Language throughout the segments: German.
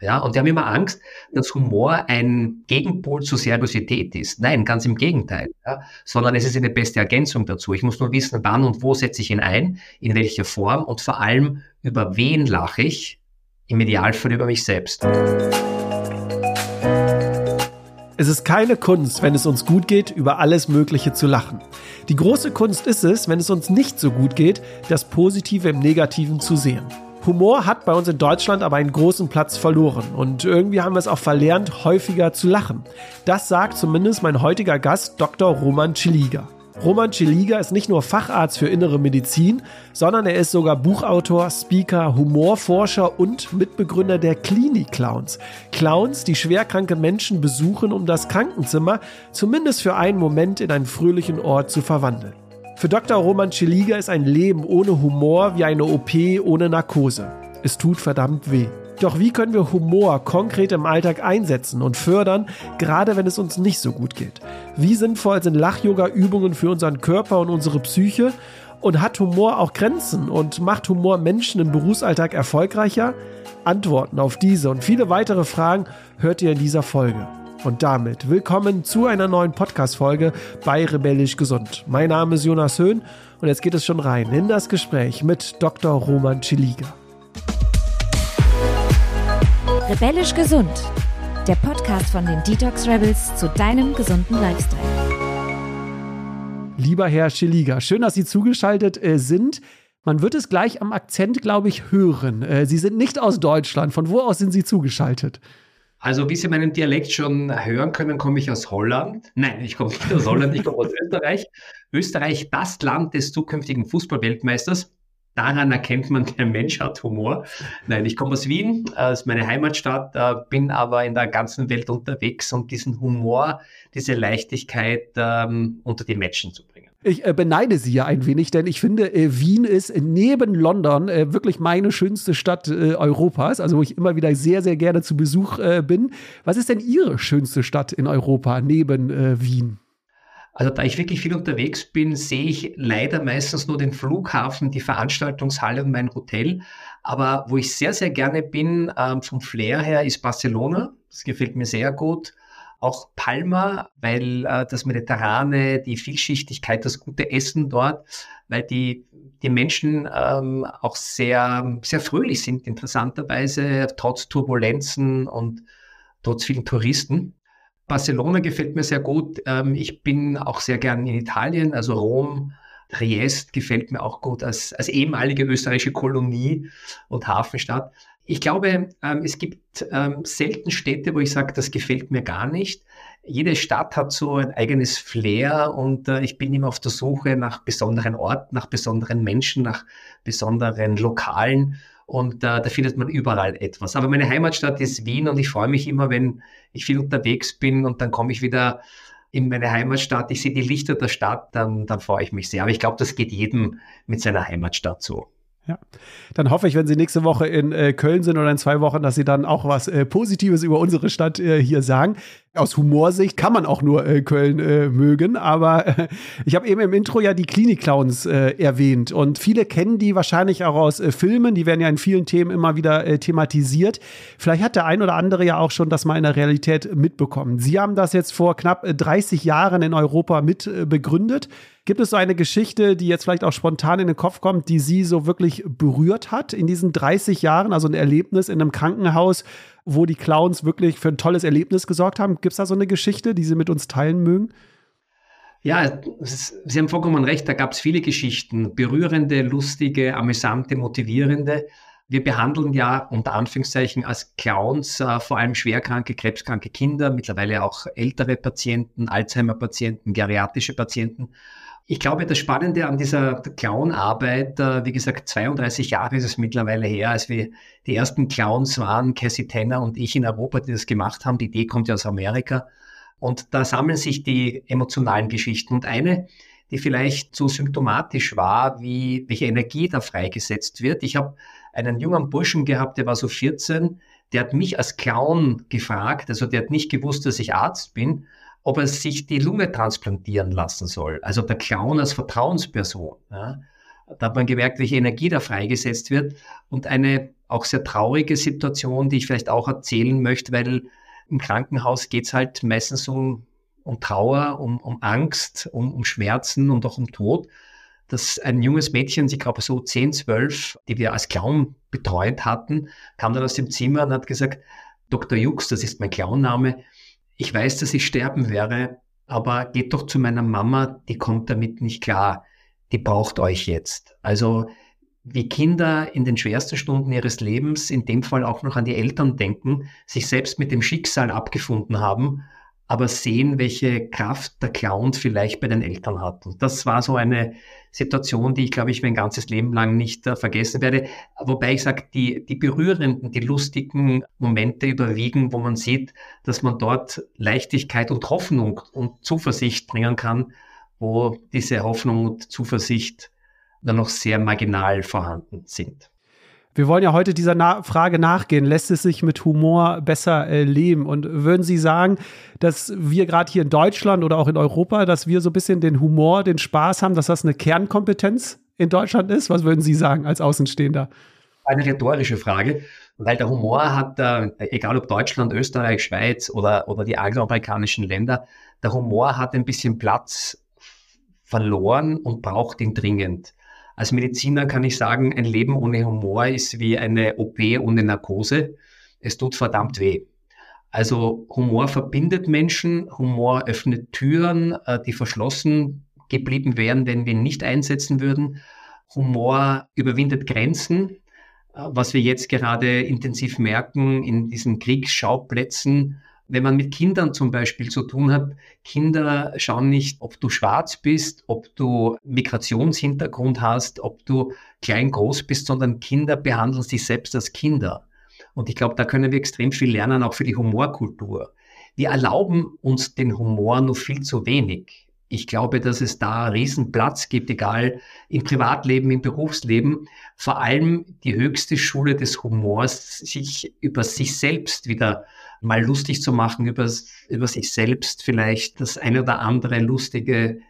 Ja, und die haben immer Angst, dass Humor ein Gegenpol zur Seriosität ist. Nein, ganz im Gegenteil. Ja, sondern es ist eine beste Ergänzung dazu. Ich muss nur wissen, wann und wo setze ich ihn ein, in welcher Form und vor allem, über wen lache ich, im Idealfall über mich selbst. Es ist keine Kunst, wenn es uns gut geht, über alles Mögliche zu lachen. Die große Kunst ist es, wenn es uns nicht so gut geht, das Positive im Negativen zu sehen. Humor hat bei uns in Deutschland aber einen großen Platz verloren und irgendwie haben wir es auch verlernt, häufiger zu lachen. Das sagt zumindest mein heutiger Gast Dr. Roman Chiliga. Roman Chiliga ist nicht nur Facharzt für innere Medizin, sondern er ist sogar Buchautor, Speaker, Humorforscher und Mitbegründer der Klinik-Clowns. Clowns, die schwerkranke Menschen besuchen, um das Krankenzimmer zumindest für einen Moment in einen fröhlichen Ort zu verwandeln. Für Dr. Roman Chiliga ist ein Leben ohne Humor wie eine OP ohne Narkose. Es tut verdammt weh. Doch wie können wir Humor konkret im Alltag einsetzen und fördern, gerade wenn es uns nicht so gut geht? Wie sinnvoll sind Lach-Yoga-Übungen für unseren Körper und unsere Psyche? Und hat Humor auch Grenzen und macht Humor Menschen im Berufsalltag erfolgreicher? Antworten auf diese und viele weitere Fragen hört ihr in dieser Folge. Und damit willkommen zu einer neuen Podcast-Folge bei Rebellisch Gesund. Mein Name ist Jonas Höhn und jetzt geht es schon rein in das Gespräch mit Dr. Roman Chiliga. Rebellisch Gesund, der Podcast von den Detox Rebels zu deinem gesunden Lifestyle. Lieber Herr Schilliger, schön, dass Sie zugeschaltet äh, sind. Man wird es gleich am Akzent, glaube ich, hören. Äh, Sie sind nicht aus Deutschland. Von wo aus sind Sie zugeschaltet? Also, wie Sie meinen Dialekt schon hören können, komme ich aus Holland. Nein, ich komme nicht aus Holland, ich komme aus Österreich. Österreich, das Land des zukünftigen Fußballweltmeisters daran erkennt man, der Mensch hat Humor. Nein, ich komme aus Wien, das ist meine Heimatstadt, bin aber in der ganzen Welt unterwegs, um diesen Humor, diese Leichtigkeit ähm, unter die Menschen zu bringen. Ich äh, beneide Sie ja ein wenig, denn ich finde, äh, Wien ist neben London äh, wirklich meine schönste Stadt äh, Europas, also wo ich immer wieder sehr, sehr gerne zu Besuch äh, bin. Was ist denn Ihre schönste Stadt in Europa neben äh, Wien? Also da ich wirklich viel unterwegs bin, sehe ich leider meistens nur den Flughafen, die Veranstaltungshalle und mein Hotel. Aber wo ich sehr, sehr gerne bin, ähm, vom Flair her, ist Barcelona. Das gefällt mir sehr gut. Auch Palma, weil äh, das Mediterrane, die Vielschichtigkeit, das gute Essen dort, weil die, die Menschen ähm, auch sehr, sehr fröhlich sind, interessanterweise, trotz Turbulenzen und trotz vielen Touristen. Barcelona gefällt mir sehr gut. Ähm, ich bin auch sehr gern in Italien, also Rom, Triest gefällt mir auch gut als, als ehemalige österreichische Kolonie und Hafenstadt. Ich glaube, ähm, es gibt ähm, selten Städte, wo ich sage, das gefällt mir gar nicht. Jede Stadt hat so ein eigenes Flair und äh, ich bin immer auf der Suche nach besonderen Orten, nach besonderen Menschen, nach besonderen Lokalen. Und äh, da findet man überall etwas. Aber meine Heimatstadt ist Wien und ich freue mich immer, wenn ich viel unterwegs bin und dann komme ich wieder in meine Heimatstadt. Ich sehe die Lichter der Stadt, dann, dann freue ich mich sehr. Aber ich glaube, das geht jedem mit seiner Heimatstadt so. Ja. Dann hoffe ich, wenn Sie nächste Woche in äh, Köln sind oder in zwei Wochen, dass Sie dann auch was äh, Positives über unsere Stadt äh, hier sagen. Aus Humorsicht kann man auch nur äh, Köln äh, mögen, aber äh, ich habe eben im Intro ja die Klinik-Clowns erwähnt und viele kennen die wahrscheinlich auch aus Filmen. Die werden ja in vielen Themen immer wieder thematisiert. Vielleicht hat der ein oder andere ja auch schon das mal in der Realität mitbekommen. Sie haben das jetzt vor knapp 30 Jahren in Europa mit begründet. Gibt es so eine Geschichte, die jetzt vielleicht auch spontan in den Kopf kommt, die Sie so wirklich berührt hat in diesen 30 Jahren? Also ein Erlebnis in einem Krankenhaus, wo die Clowns wirklich für ein tolles Erlebnis gesorgt haben. Gibt es da so eine Geschichte, die Sie mit uns teilen mögen? Ja, Sie haben vollkommen recht, da gab es viele Geschichten. Berührende, lustige, amüsante, motivierende. Wir behandeln ja unter Anführungszeichen als Clowns äh, vor allem schwerkranke, krebskranke Kinder, mittlerweile auch ältere Patienten, Alzheimer-Patienten, geriatrische Patienten. Ich glaube, das Spannende an dieser Clown-Arbeit, äh, wie gesagt, 32 Jahre ist es mittlerweile her, als wir die ersten Clowns waren, Cassie Tanner und ich in Europa, die das gemacht haben. Die Idee kommt ja aus Amerika. Und da sammeln sich die emotionalen Geschichten. Und eine, die vielleicht so symptomatisch war, wie welche Energie da freigesetzt wird. Ich habe einen jungen Burschen gehabt, der war so 14, der hat mich als Clown gefragt, also der hat nicht gewusst, dass ich Arzt bin ob er sich die Lunge transplantieren lassen soll. Also der Clown als Vertrauensperson. Ja. Da hat man gemerkt, welche Energie da freigesetzt wird. Und eine auch sehr traurige Situation, die ich vielleicht auch erzählen möchte, weil im Krankenhaus geht es halt meistens um, um Trauer, um, um Angst, um, um Schmerzen und auch um Tod. Dass ein junges Mädchen, ich glaube so 10, 12, die wir als Clown betreut hatten, kam dann aus dem Zimmer und hat gesagt, Dr. Jux, das ist mein Clownname, ich weiß, dass ich sterben werde, aber geht doch zu meiner Mama, die kommt damit nicht klar, die braucht euch jetzt. Also wie Kinder in den schwersten Stunden ihres Lebens, in dem Fall auch noch an die Eltern denken, sich selbst mit dem Schicksal abgefunden haben, aber sehen, welche Kraft der Clown vielleicht bei den Eltern hat. Und das war so eine Situation, die ich, glaube ich, mein ganzes Leben lang nicht äh, vergessen werde. Wobei ich sage, die, die berührenden, die lustigen Momente überwiegen, wo man sieht, dass man dort Leichtigkeit und Hoffnung und Zuversicht bringen kann, wo diese Hoffnung und Zuversicht dann noch sehr marginal vorhanden sind. Wir wollen ja heute dieser Na Frage nachgehen, lässt es sich mit Humor besser äh, leben? Und würden Sie sagen, dass wir gerade hier in Deutschland oder auch in Europa, dass wir so ein bisschen den Humor, den Spaß haben, dass das eine Kernkompetenz in Deutschland ist? Was würden Sie sagen als Außenstehender? Eine rhetorische Frage, weil der Humor hat, äh, egal ob Deutschland, Österreich, Schweiz oder, oder die angloamerikanischen Länder, der Humor hat ein bisschen Platz verloren und braucht ihn dringend. Als Mediziner kann ich sagen, ein Leben ohne Humor ist wie eine OP ohne Narkose. Es tut verdammt weh. Also Humor verbindet Menschen, Humor öffnet Türen, äh, die verschlossen geblieben wären, wenn wir ihn nicht einsetzen würden. Humor überwindet Grenzen, äh, was wir jetzt gerade intensiv merken in diesen Kriegsschauplätzen wenn man mit Kindern zum Beispiel zu tun hat, Kinder schauen nicht, ob du schwarz bist, ob du Migrationshintergrund hast, ob du klein, groß bist, sondern Kinder behandeln sich selbst als Kinder. Und ich glaube, da können wir extrem viel lernen, auch für die Humorkultur. Wir erlauben uns den Humor nur viel zu wenig. Ich glaube, dass es da riesen Platz gibt, egal im Privatleben, im Berufsleben. Vor allem die höchste Schule des Humors, sich über sich selbst wieder mal lustig zu machen, über, über sich selbst vielleicht das eine oder andere lustige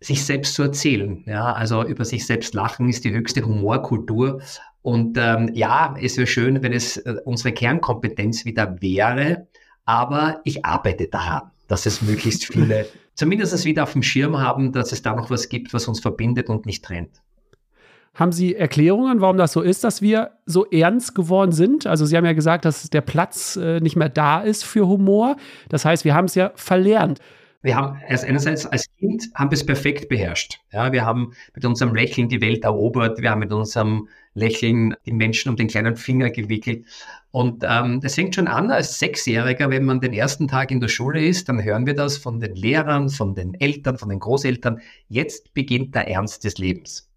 sich selbst zu erzählen. Ja, also über sich selbst lachen ist die höchste Humorkultur. Und ähm, ja, es wäre schön, wenn es äh, unsere Kernkompetenz wieder wäre, aber ich arbeite daran, dass es möglichst viele zumindest wieder auf dem Schirm haben, dass es da noch was gibt, was uns verbindet und nicht trennt. Haben Sie Erklärungen, warum das so ist, dass wir so ernst geworden sind? Also Sie haben ja gesagt, dass der Platz äh, nicht mehr da ist für Humor. Das heißt, wir haben es ja verlernt. Wir haben erst einerseits als Kind haben wir es perfekt beherrscht. Ja, wir haben mit unserem Lächeln die Welt erobert. Wir haben mit unserem Lächeln die Menschen um den kleinen Finger gewickelt. Und ähm, das fängt schon an als Sechsjähriger, wenn man den ersten Tag in der Schule ist, dann hören wir das von den Lehrern, von den Eltern, von den Großeltern. Jetzt beginnt der Ernst des Lebens.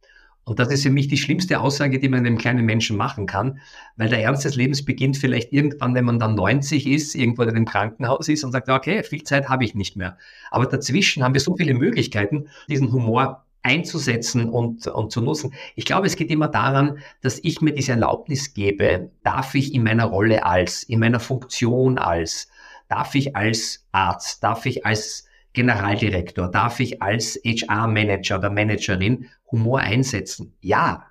Und das ist für mich die schlimmste Aussage, die man einem kleinen Menschen machen kann, weil der Ernst des Lebens beginnt vielleicht irgendwann, wenn man dann 90 ist, irgendwo in einem Krankenhaus ist und sagt, okay, viel Zeit habe ich nicht mehr. Aber dazwischen haben wir so viele Möglichkeiten, diesen Humor einzusetzen und, und zu nutzen. Ich glaube, es geht immer daran, dass ich mir diese Erlaubnis gebe, darf ich in meiner Rolle als, in meiner Funktion als, darf ich als Arzt, darf ich als Generaldirektor, darf ich als HR-Manager oder Managerin Humor einsetzen? Ja.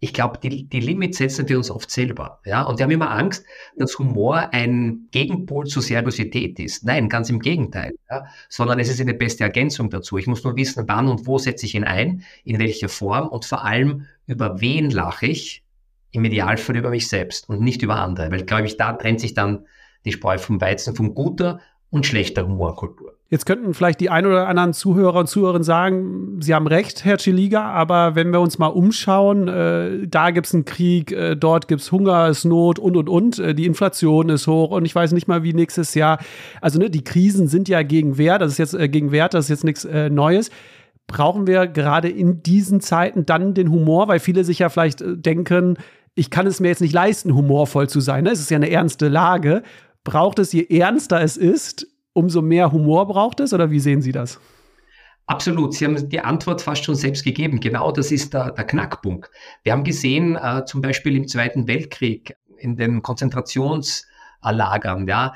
Ich glaube, die, die Limits setzen wir uns oft selber. Ja? Und wir haben immer Angst, dass Humor ein Gegenpol zu Seriosität ist. Nein, ganz im Gegenteil. Ja? Sondern es ist eine beste Ergänzung dazu. Ich muss nur wissen, wann und wo setze ich ihn ein, in welcher Form und vor allem, über wen lache ich, im Idealfall über mich selbst und nicht über andere. Weil, glaube ich, da trennt sich dann die Spreu vom Weizen von guter und schlechter Humorkultur. Jetzt könnten vielleicht die ein oder anderen Zuhörer und Zuhörerinnen sagen, Sie haben recht, Herr Chiliga, aber wenn wir uns mal umschauen, äh, da gibt es einen Krieg, äh, dort gibt es Hungersnot und, und, und. Äh, die Inflation ist hoch und ich weiß nicht mal, wie nächstes Jahr. Also ne, die Krisen sind ja gegen Wert, das ist jetzt äh, gegen Wert, das ist jetzt nichts äh, Neues. Brauchen wir gerade in diesen Zeiten dann den Humor, weil viele sich ja vielleicht äh, denken, ich kann es mir jetzt nicht leisten, humorvoll zu sein. Ne? Es ist ja eine ernste Lage. Braucht es, je ernster es ist, umso mehr Humor braucht es oder wie sehen Sie das? Absolut, Sie haben die Antwort fast schon selbst gegeben. Genau das ist der, der Knackpunkt. Wir haben gesehen, äh, zum Beispiel im Zweiten Weltkrieg, in den Konzentrationslagern, ja,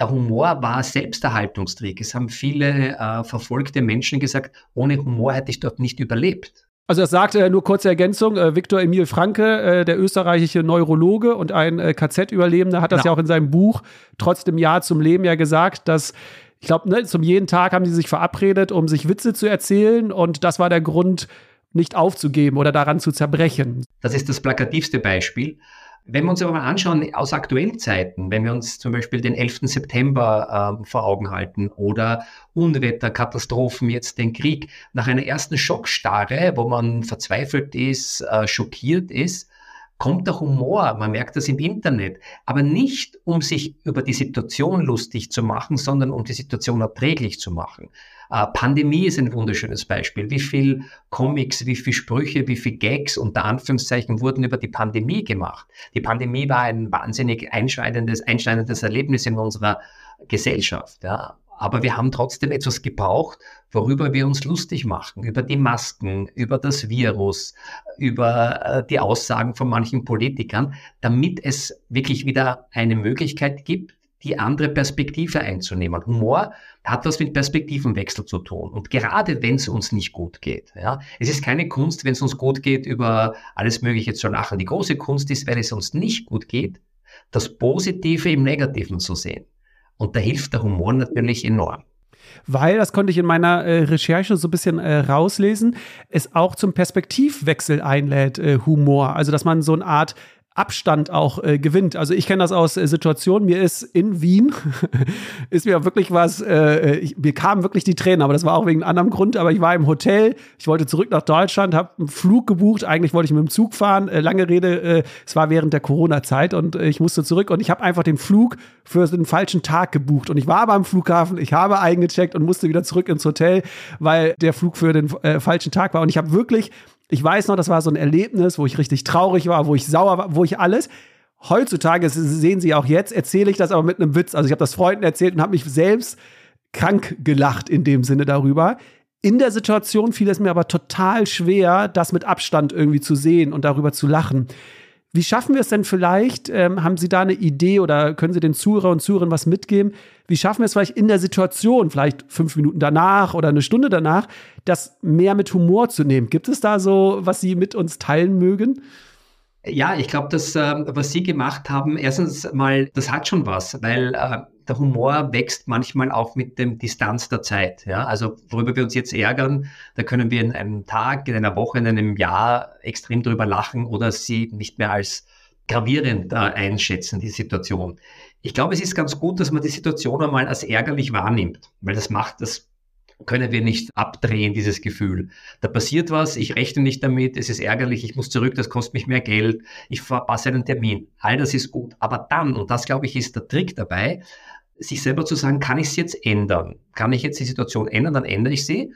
der Humor war Selbsterhaltungstrick. Es haben viele äh, verfolgte Menschen gesagt, ohne Humor hätte ich dort nicht überlebt. Also das sagte er nur kurze Ergänzung. Äh, Viktor Emil Franke, äh, der österreichische Neurologe und ein äh, KZ-Überlebender, hat das ja. ja auch in seinem Buch Trotzdem Ja zum Leben ja gesagt, dass ich glaube, ne, zum jeden Tag haben sie sich verabredet, um sich Witze zu erzählen und das war der Grund, nicht aufzugeben oder daran zu zerbrechen. Das ist das plakativste Beispiel. Wenn wir uns aber mal anschauen aus aktuellen Zeiten, wenn wir uns zum Beispiel den 11. September äh, vor Augen halten oder Unwetter, Katastrophen, jetzt den Krieg, nach einer ersten Schockstarre, wo man verzweifelt ist, äh, schockiert ist, kommt der Humor, man merkt das im Internet, aber nicht um sich über die Situation lustig zu machen, sondern um die Situation erträglich zu machen. Äh, Pandemie ist ein wunderschönes Beispiel. Wie viel Comics, wie viel Sprüche, wie viel Gags unter Anführungszeichen wurden über die Pandemie gemacht. Die Pandemie war ein wahnsinnig einschneidendes, einschneidendes Erlebnis in unserer Gesellschaft. Ja. Aber wir haben trotzdem etwas gebraucht, worüber wir uns lustig machen, über die Masken, über das Virus, über äh, die Aussagen von manchen Politikern, damit es wirklich wieder eine Möglichkeit gibt, die andere Perspektive einzunehmen. Humor hat was mit Perspektivenwechsel zu tun. Und gerade wenn es uns nicht gut geht, ja, es ist keine Kunst, wenn es uns gut geht, über alles Mögliche zu lachen. Die große Kunst ist, wenn es uns nicht gut geht, das Positive im Negativen zu sehen. Und da hilft der Humor natürlich enorm weil, das konnte ich in meiner äh, Recherche so ein bisschen äh, rauslesen, es auch zum Perspektivwechsel einlädt, äh, Humor. Also, dass man so eine Art Abstand auch äh, gewinnt. Also ich kenne das aus äh, Situationen. Mir ist in Wien ist mir wirklich was. Äh, ich, mir kamen wirklich die Tränen, aber das war auch wegen einem anderen Grund. Aber ich war im Hotel. Ich wollte zurück nach Deutschland, habe einen Flug gebucht. Eigentlich wollte ich mit dem Zug fahren. Äh, lange Rede. Äh, es war während der Corona-Zeit und äh, ich musste zurück und ich habe einfach den Flug für den falschen Tag gebucht. Und ich war aber am Flughafen. Ich habe eingecheckt und musste wieder zurück ins Hotel, weil der Flug für den falschen Tag war. Und ich habe wirklich ich weiß noch, das war so ein Erlebnis, wo ich richtig traurig war, wo ich sauer war, wo ich alles. Heutzutage, das sehen Sie auch jetzt, erzähle ich das aber mit einem Witz. Also ich habe das Freunden erzählt und habe mich selbst krank gelacht in dem Sinne darüber. In der Situation fiel es mir aber total schwer, das mit Abstand irgendwie zu sehen und darüber zu lachen. Wie schaffen wir es denn vielleicht? Ähm, haben Sie da eine Idee oder können Sie den Zuhörer und Zuhörern was mitgeben? Wie schaffen wir es vielleicht in der Situation, vielleicht fünf Minuten danach oder eine Stunde danach, das mehr mit Humor zu nehmen? Gibt es da so, was Sie mit uns teilen mögen? Ja, ich glaube, das, äh, was Sie gemacht haben, erstens mal, das hat schon was, weil äh, der Humor wächst manchmal auch mit dem Distanz der Zeit. Ja? Also worüber wir uns jetzt ärgern, da können wir in einem Tag, in einer Woche, in einem Jahr extrem drüber lachen oder sie nicht mehr als gravierend äh, einschätzen, die Situation. Ich glaube, es ist ganz gut, dass man die Situation einmal als ärgerlich wahrnimmt, weil das macht, das können wir nicht abdrehen, dieses Gefühl. Da passiert was, ich rechne nicht damit, es ist ärgerlich, ich muss zurück, das kostet mich mehr Geld, ich verpasse einen Termin. All das ist gut. Aber dann, und das glaube ich ist der Trick dabei, sich selber zu sagen, kann ich es jetzt ändern? Kann ich jetzt die Situation ändern, dann ändere ich sie.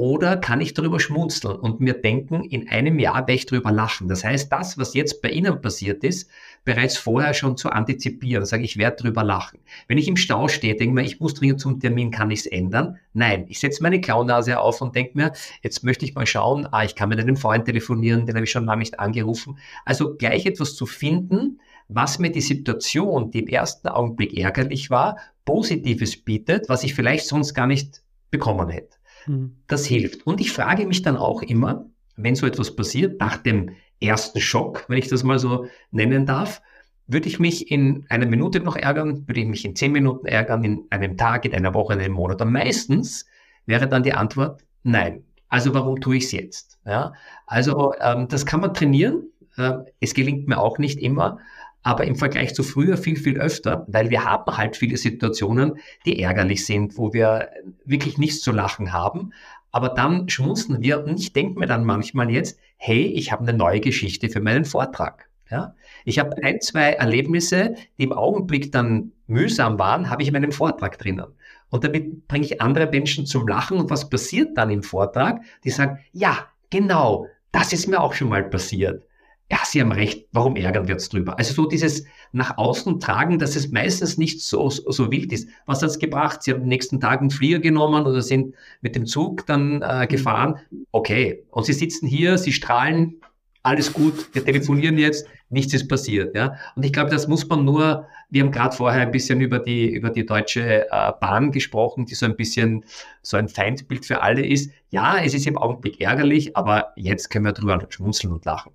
Oder kann ich darüber schmunzeln und mir denken, in einem Jahr werde ich darüber lachen. Das heißt, das, was jetzt bei Ihnen passiert ist, bereits vorher schon zu antizipieren. Sage ich, werde darüber lachen. Wenn ich im Stau stehe, denke mir, ich muss dringend zum Termin, kann ich es ändern? Nein, ich setze meine Klaunase auf und denke mir, jetzt möchte ich mal schauen, ah, ich kann mit einem Freund telefonieren, den habe ich schon lange nicht angerufen. Also gleich etwas zu finden, was mir die Situation, die im ersten Augenblick ärgerlich war, Positives bietet, was ich vielleicht sonst gar nicht bekommen hätte. Mhm. Das hilft. Und ich frage mich dann auch immer, wenn so etwas passiert, nach dem ersten Schock, wenn ich das mal so nennen darf, würde ich mich in einer Minute noch ärgern, würde ich mich in zehn Minuten ärgern, in einem Tag, in einer Woche, in einem Monat. Und meistens wäre dann die Antwort nein. Also warum tue ich es jetzt? Ja, also ähm, das kann man trainieren. Äh, es gelingt mir auch nicht immer aber im Vergleich zu früher viel, viel öfter, weil wir haben halt viele Situationen, die ärgerlich sind, wo wir wirklich nichts zu lachen haben. Aber dann schmunzeln wir und ich denke mir dann manchmal jetzt, hey, ich habe eine neue Geschichte für meinen Vortrag. Ja? Ich habe ein, zwei Erlebnisse, die im Augenblick dann mühsam waren, habe ich in meinem Vortrag drinnen. Und damit bringe ich andere Menschen zum Lachen. Und was passiert dann im Vortrag? Die sagen, ja, genau, das ist mir auch schon mal passiert ja, Sie haben recht, warum ärgern wir uns drüber? Also so dieses nach außen tragen, dass es meistens nicht so, so wild ist. Was hat's gebracht? Sie haben am nächsten Tag einen Flieger genommen oder sind mit dem Zug dann äh, gefahren. Okay. Und Sie sitzen hier, Sie strahlen, alles gut, wir telefonieren jetzt. nichts ist passiert. Ja? Und ich glaube, das muss man nur, wir haben gerade vorher ein bisschen über die, über die Deutsche äh, Bahn gesprochen, die so ein bisschen so ein Feindbild für alle ist. Ja, es ist im Augenblick ärgerlich, aber jetzt können wir drüber schmunzeln und lachen.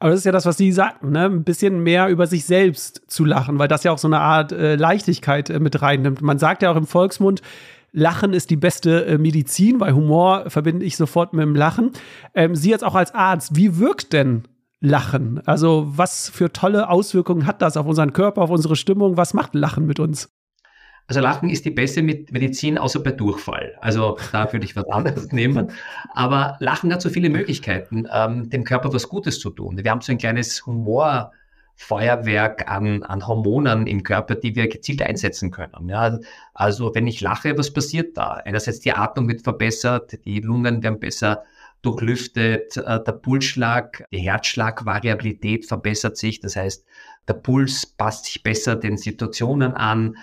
Aber das ist ja das, was Sie sagten, ne? ein bisschen mehr über sich selbst zu lachen, weil das ja auch so eine Art äh, Leichtigkeit äh, mit reinnimmt. Man sagt ja auch im Volksmund, Lachen ist die beste äh, Medizin, weil Humor verbinde ich sofort mit dem Lachen. Ähm, Sie jetzt auch als Arzt, wie wirkt denn Lachen? Also was für tolle Auswirkungen hat das auf unseren Körper, auf unsere Stimmung? Was macht Lachen mit uns? Also Lachen ist die beste Medizin, außer bei Durchfall. Also da würde ich was anderes nehmen. Aber Lachen hat so viele Möglichkeiten, ähm, dem Körper was Gutes zu tun. Wir haben so ein kleines Humorfeuerwerk an, an Hormonen im Körper, die wir gezielt einsetzen können. Ja, also wenn ich lache, was passiert da? Einerseits die Atmung wird verbessert, die Lungen werden besser durchlüftet, äh, der Pulsschlag, die Herzschlagvariabilität verbessert sich. Das heißt, der Puls passt sich besser den Situationen an,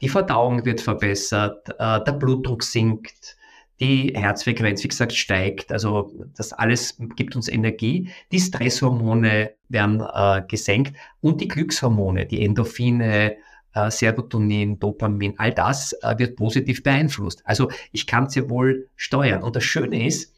die Verdauung wird verbessert, äh, der Blutdruck sinkt, die Herzfrequenz, wie gesagt, steigt. Also das alles gibt uns Energie. Die Stresshormone werden äh, gesenkt und die Glückshormone, die Endorphine, äh, Serotonin, Dopamin, all das äh, wird positiv beeinflusst. Also ich kann es ja wohl steuern. Und das Schöne ist,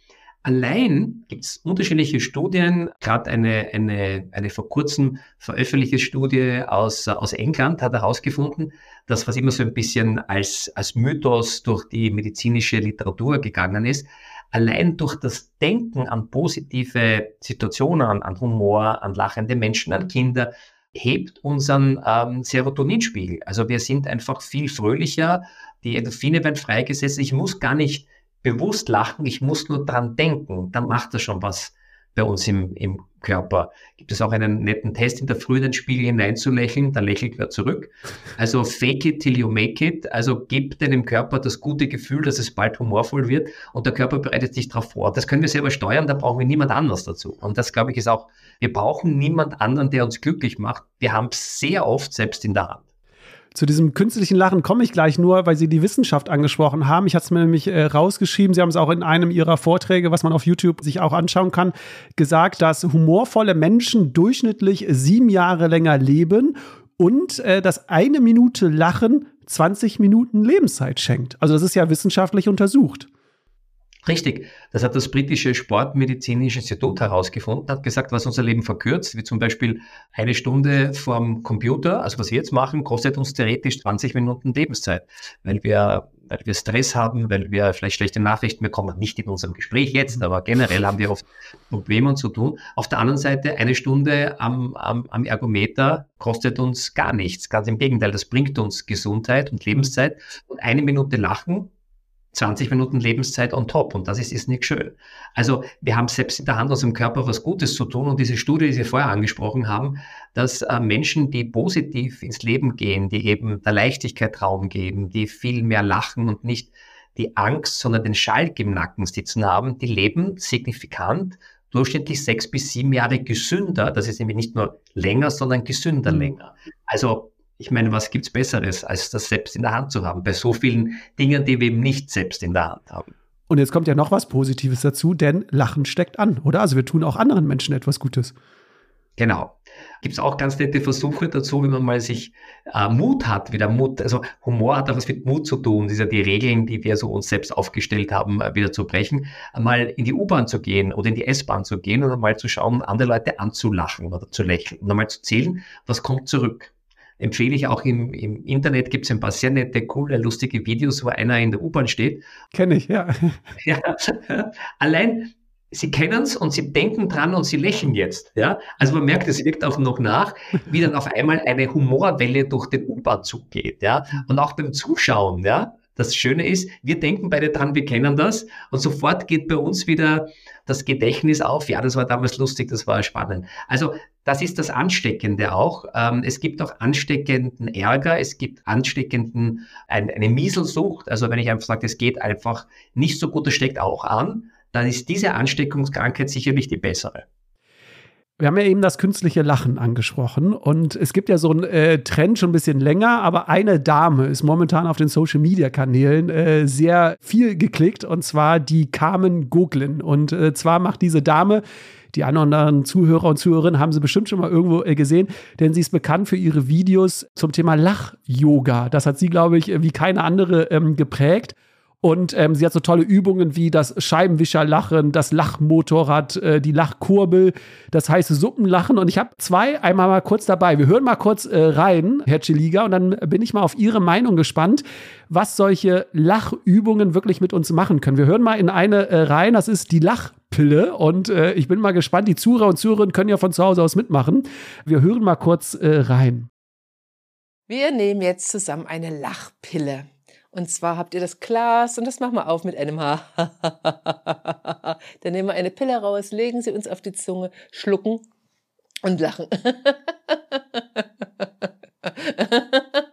Allein gibt es unterschiedliche Studien, gerade eine, eine, eine vor kurzem veröffentlichte Studie aus, aus England hat herausgefunden, dass was immer so ein bisschen als, als Mythos durch die medizinische Literatur gegangen ist, allein durch das Denken an positive Situationen, an Humor, an lachende Menschen, an Kinder, hebt unseren ähm, Serotoninspiegel. Also wir sind einfach viel fröhlicher, die Endorphine werden freigesetzt. Ich muss gar nicht bewusst lachen, ich muss nur dran denken, dann macht das schon was bei uns im, im Körper. Gibt es auch einen netten Test in der Früh, den Spiegel hineinzulächeln, dann lächelt wer zurück. Also fake it till you make it. Also gib deinem Körper das gute Gefühl, dass es bald humorvoll wird und der Körper bereitet sich darauf vor. Das können wir selber steuern, da brauchen wir niemand anders dazu. Und das, glaube ich, ist auch, wir brauchen niemand anderen, der uns glücklich macht. Wir haben es sehr oft selbst in der Hand. Zu diesem künstlichen Lachen komme ich gleich nur, weil Sie die Wissenschaft angesprochen haben. Ich hatte es mir nämlich äh, rausgeschrieben. Sie haben es auch in einem Ihrer Vorträge, was man auf YouTube sich auch anschauen kann, gesagt, dass humorvolle Menschen durchschnittlich sieben Jahre länger leben und äh, dass eine Minute Lachen 20 Minuten Lebenszeit schenkt. Also das ist ja wissenschaftlich untersucht. Richtig. Das hat das britische Sportmedizinische Institut herausgefunden, hat gesagt, was unser Leben verkürzt, wie zum Beispiel eine Stunde vorm Computer, also was wir jetzt machen, kostet uns theoretisch 20 Minuten Lebenszeit, weil wir, weil wir Stress haben, weil wir vielleicht schlechte Nachrichten bekommen, nicht in unserem Gespräch jetzt, aber generell haben wir oft Probleme zu tun. Auf der anderen Seite, eine Stunde am, am, am Ergometer kostet uns gar nichts. Ganz im Gegenteil, das bringt uns Gesundheit und Lebenszeit. Und eine Minute Lachen 20 Minuten Lebenszeit on top und das ist, ist nicht schön. Also wir haben selbst in der Hand, unserem Körper was Gutes zu tun und diese Studie, die Sie vorher angesprochen haben, dass äh, Menschen, die positiv ins Leben gehen, die eben der Leichtigkeit Raum geben, die viel mehr lachen und nicht die Angst, sondern den Schalk im Nacken sitzen haben, die leben signifikant durchschnittlich sechs bis sieben Jahre gesünder. Das ist nämlich nicht nur länger, sondern gesünder mhm. länger. Also ich meine, was gibt's Besseres, als das selbst in der Hand zu haben, bei so vielen Dingen, die wir eben nicht selbst in der Hand haben. Und jetzt kommt ja noch was Positives dazu, denn Lachen steckt an, oder? Also wir tun auch anderen Menschen etwas Gutes. Genau. Gibt es auch ganz nette Versuche dazu, wenn man mal sich äh, Mut hat, wieder Mut, also Humor hat auch was mit Mut zu tun, diese die Regeln, die wir so uns selbst aufgestellt haben, äh, wieder zu brechen, mal in die U-Bahn zu gehen oder in die S-Bahn zu gehen und mal zu schauen, andere Leute anzulachen oder zu lächeln und einmal zu zählen, was kommt zurück empfehle ich auch im, im Internet gibt es ein paar sehr nette, coole, lustige Videos, wo einer in der U-Bahn steht. Kenne ich, ja. ja. Allein Sie kennen es und Sie denken dran und Sie lächeln jetzt. Ja? Also man merkt, es wirkt auch noch nach, wie dann auf einmal eine Humorwelle durch den U-Bahn-Zug geht. Ja? Und auch beim Zuschauen, ja, das Schöne ist, wir denken beide dran, wir kennen das und sofort geht bei uns wieder das Gedächtnis auf. Ja, das war damals lustig, das war spannend. Also das ist das Ansteckende auch. Ähm, es gibt auch ansteckenden Ärger, es gibt ansteckenden, eine Mieselsucht. Also wenn ich einfach sage, es geht einfach nicht so gut, das steckt auch an, dann ist diese Ansteckungskrankheit sicherlich die bessere. Wir haben ja eben das künstliche Lachen angesprochen und es gibt ja so einen äh, Trend schon ein bisschen länger, aber eine Dame ist momentan auf den Social Media Kanälen äh, sehr viel geklickt und zwar die Carmen Goglin. Und äh, zwar macht diese Dame Die anderen Zuhörer und Zuhörerinnen haben sie bestimmt schon mal irgendwo äh, gesehen, denn sie ist bekannt für ihre Videos zum Thema Lach-Yoga. Das hat sie, glaube ich, wie keine andere ähm, geprägt. Und ähm, sie hat so tolle Übungen wie das Scheibenwischerlachen, das Lachmotorrad, äh, die Lachkurbel, das heiße Suppenlachen. Und ich habe zwei einmal mal kurz dabei. Wir hören mal kurz äh, rein, Herr Chiliga, und dann bin ich mal auf Ihre Meinung gespannt, was solche Lachübungen wirklich mit uns machen können. Wir hören mal in eine äh, rein, das ist die Lachpille. Und äh, ich bin mal gespannt, die Zuhörer und Zuhörerinnen können ja von zu Hause aus mitmachen. Wir hören mal kurz äh, rein. Wir nehmen jetzt zusammen eine Lachpille. Und zwar habt ihr das Glas und das machen wir auf mit einem Haar. Dann nehmen wir eine Pille raus, legen sie uns auf die Zunge, schlucken und lachen.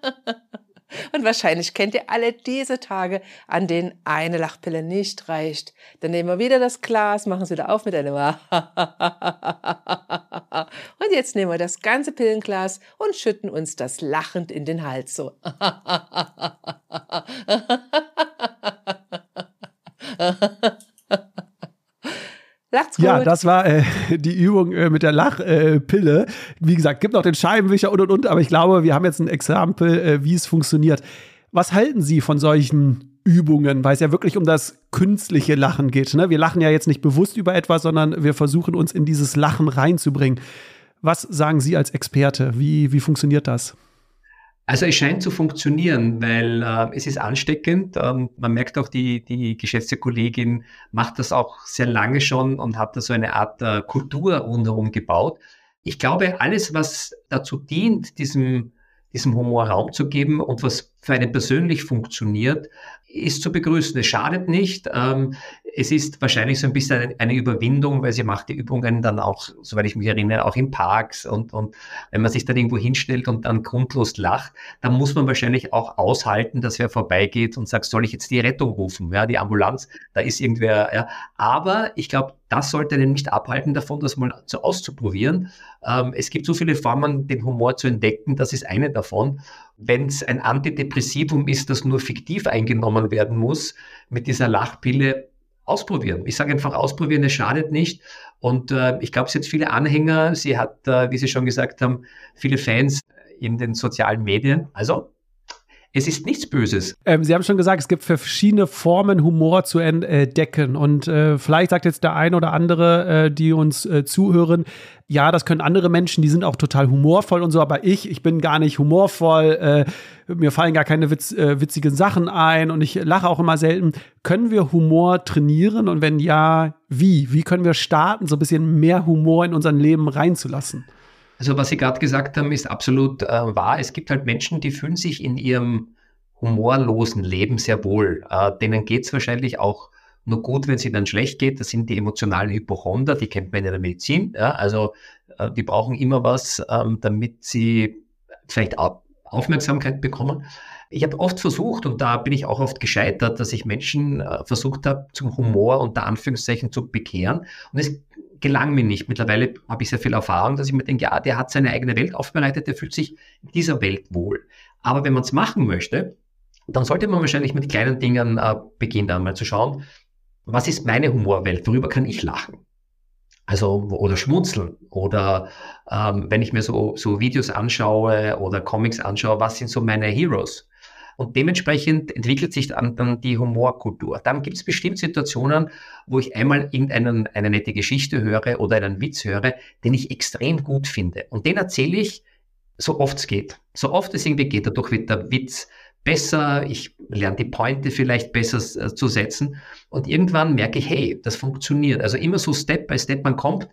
Und wahrscheinlich kennt ihr alle diese Tage, an denen eine Lachpille nicht reicht. Dann nehmen wir wieder das Glas, machen es wieder auf mit einem Und jetzt nehmen wir das ganze Pillenglas und schütten uns das lachend in den Hals so. Lacht's gut. Ja, das war äh, die Übung äh, mit der Lachpille. Äh, wie gesagt, gibt noch den Scheibenwischer und und und, aber ich glaube, wir haben jetzt ein Exempel, äh, wie es funktioniert. Was halten Sie von solchen Übungen, weil es ja wirklich um das künstliche Lachen geht? Ne? Wir lachen ja jetzt nicht bewusst über etwas, sondern wir versuchen uns in dieses Lachen reinzubringen. Was sagen Sie als Experte? Wie, wie funktioniert das? Also es scheint zu funktionieren, weil äh, es ist ansteckend. Ähm, man merkt auch, die, die geschätzte Kollegin macht das auch sehr lange schon und hat da so eine Art äh, Kultur rundherum gebaut. Ich glaube, alles, was dazu dient, diesem, diesem Humor Raum zu geben und was für einen persönlich funktioniert, ist zu begrüßen. Es schadet nicht. Ähm, es ist wahrscheinlich so ein bisschen eine, Überwindung, weil sie macht die Übungen dann auch, soweit ich mich erinnere, auch in Parks und, und wenn man sich dann irgendwo hinstellt und dann grundlos lacht, dann muss man wahrscheinlich auch aushalten, dass wer vorbeigeht und sagt, soll ich jetzt die Rettung rufen, ja, die Ambulanz, da ist irgendwer, ja. Aber ich glaube, das sollte einen nicht abhalten davon, das mal so auszuprobieren. Ähm, es gibt so viele Formen, den Humor zu entdecken, das ist eine davon. Wenn es ein Antidepressivum ist, das nur fiktiv eingenommen werden muss, mit dieser Lachpille ausprobieren. Ich sage einfach ausprobieren, es schadet nicht. Und äh, ich glaube, es hat viele Anhänger. Sie hat, äh, wie Sie schon gesagt haben, viele Fans in den sozialen Medien. Also es ist nichts Böses. Ähm, Sie haben schon gesagt, es gibt verschiedene Formen, Humor zu entdecken. Und äh, vielleicht sagt jetzt der eine oder andere, äh, die uns äh, zuhören, ja, das können andere Menschen, die sind auch total humorvoll und so, aber ich, ich bin gar nicht humorvoll, äh, mir fallen gar keine Witz, äh, witzigen Sachen ein und ich lache auch immer selten. Können wir Humor trainieren und wenn ja, wie? Wie können wir starten, so ein bisschen mehr Humor in unser Leben reinzulassen? Also was Sie gerade gesagt haben, ist absolut äh, wahr. Es gibt halt Menschen, die fühlen sich in ihrem humorlosen Leben sehr wohl. Äh, denen geht es wahrscheinlich auch nur gut, wenn es ihnen schlecht geht. Das sind die emotionalen Hypochonder, die kennt man in der Medizin. Ja? Also äh, die brauchen immer was, ähm, damit sie vielleicht Aufmerksamkeit bekommen. Ich habe oft versucht, und da bin ich auch oft gescheitert, dass ich Menschen äh, versucht habe, zum Humor unter Anführungszeichen zu bekehren. Und es gelang mir nicht. Mittlerweile habe ich sehr viel Erfahrung, dass ich mir denke, ja, der hat seine eigene Welt aufbereitet, der fühlt sich in dieser Welt wohl. Aber wenn man es machen möchte, dann sollte man wahrscheinlich mit kleinen Dingen äh, beginnen, dann mal zu schauen, was ist meine Humorwelt, worüber kann ich lachen? Also, oder schmunzeln. Oder ähm, wenn ich mir so, so Videos anschaue oder Comics anschaue, was sind so meine Heroes? Und dementsprechend entwickelt sich dann, dann die Humorkultur. Dann gibt es bestimmt Situationen, wo ich einmal irgendeine eine nette Geschichte höre oder einen Witz höre, den ich extrem gut finde. Und den erzähle ich so oft es geht. So oft es irgendwie geht. Dadurch wird der Witz besser, ich lerne die Pointe vielleicht besser äh, zu setzen. Und irgendwann merke ich, hey, das funktioniert. Also immer so Step by Step, man kommt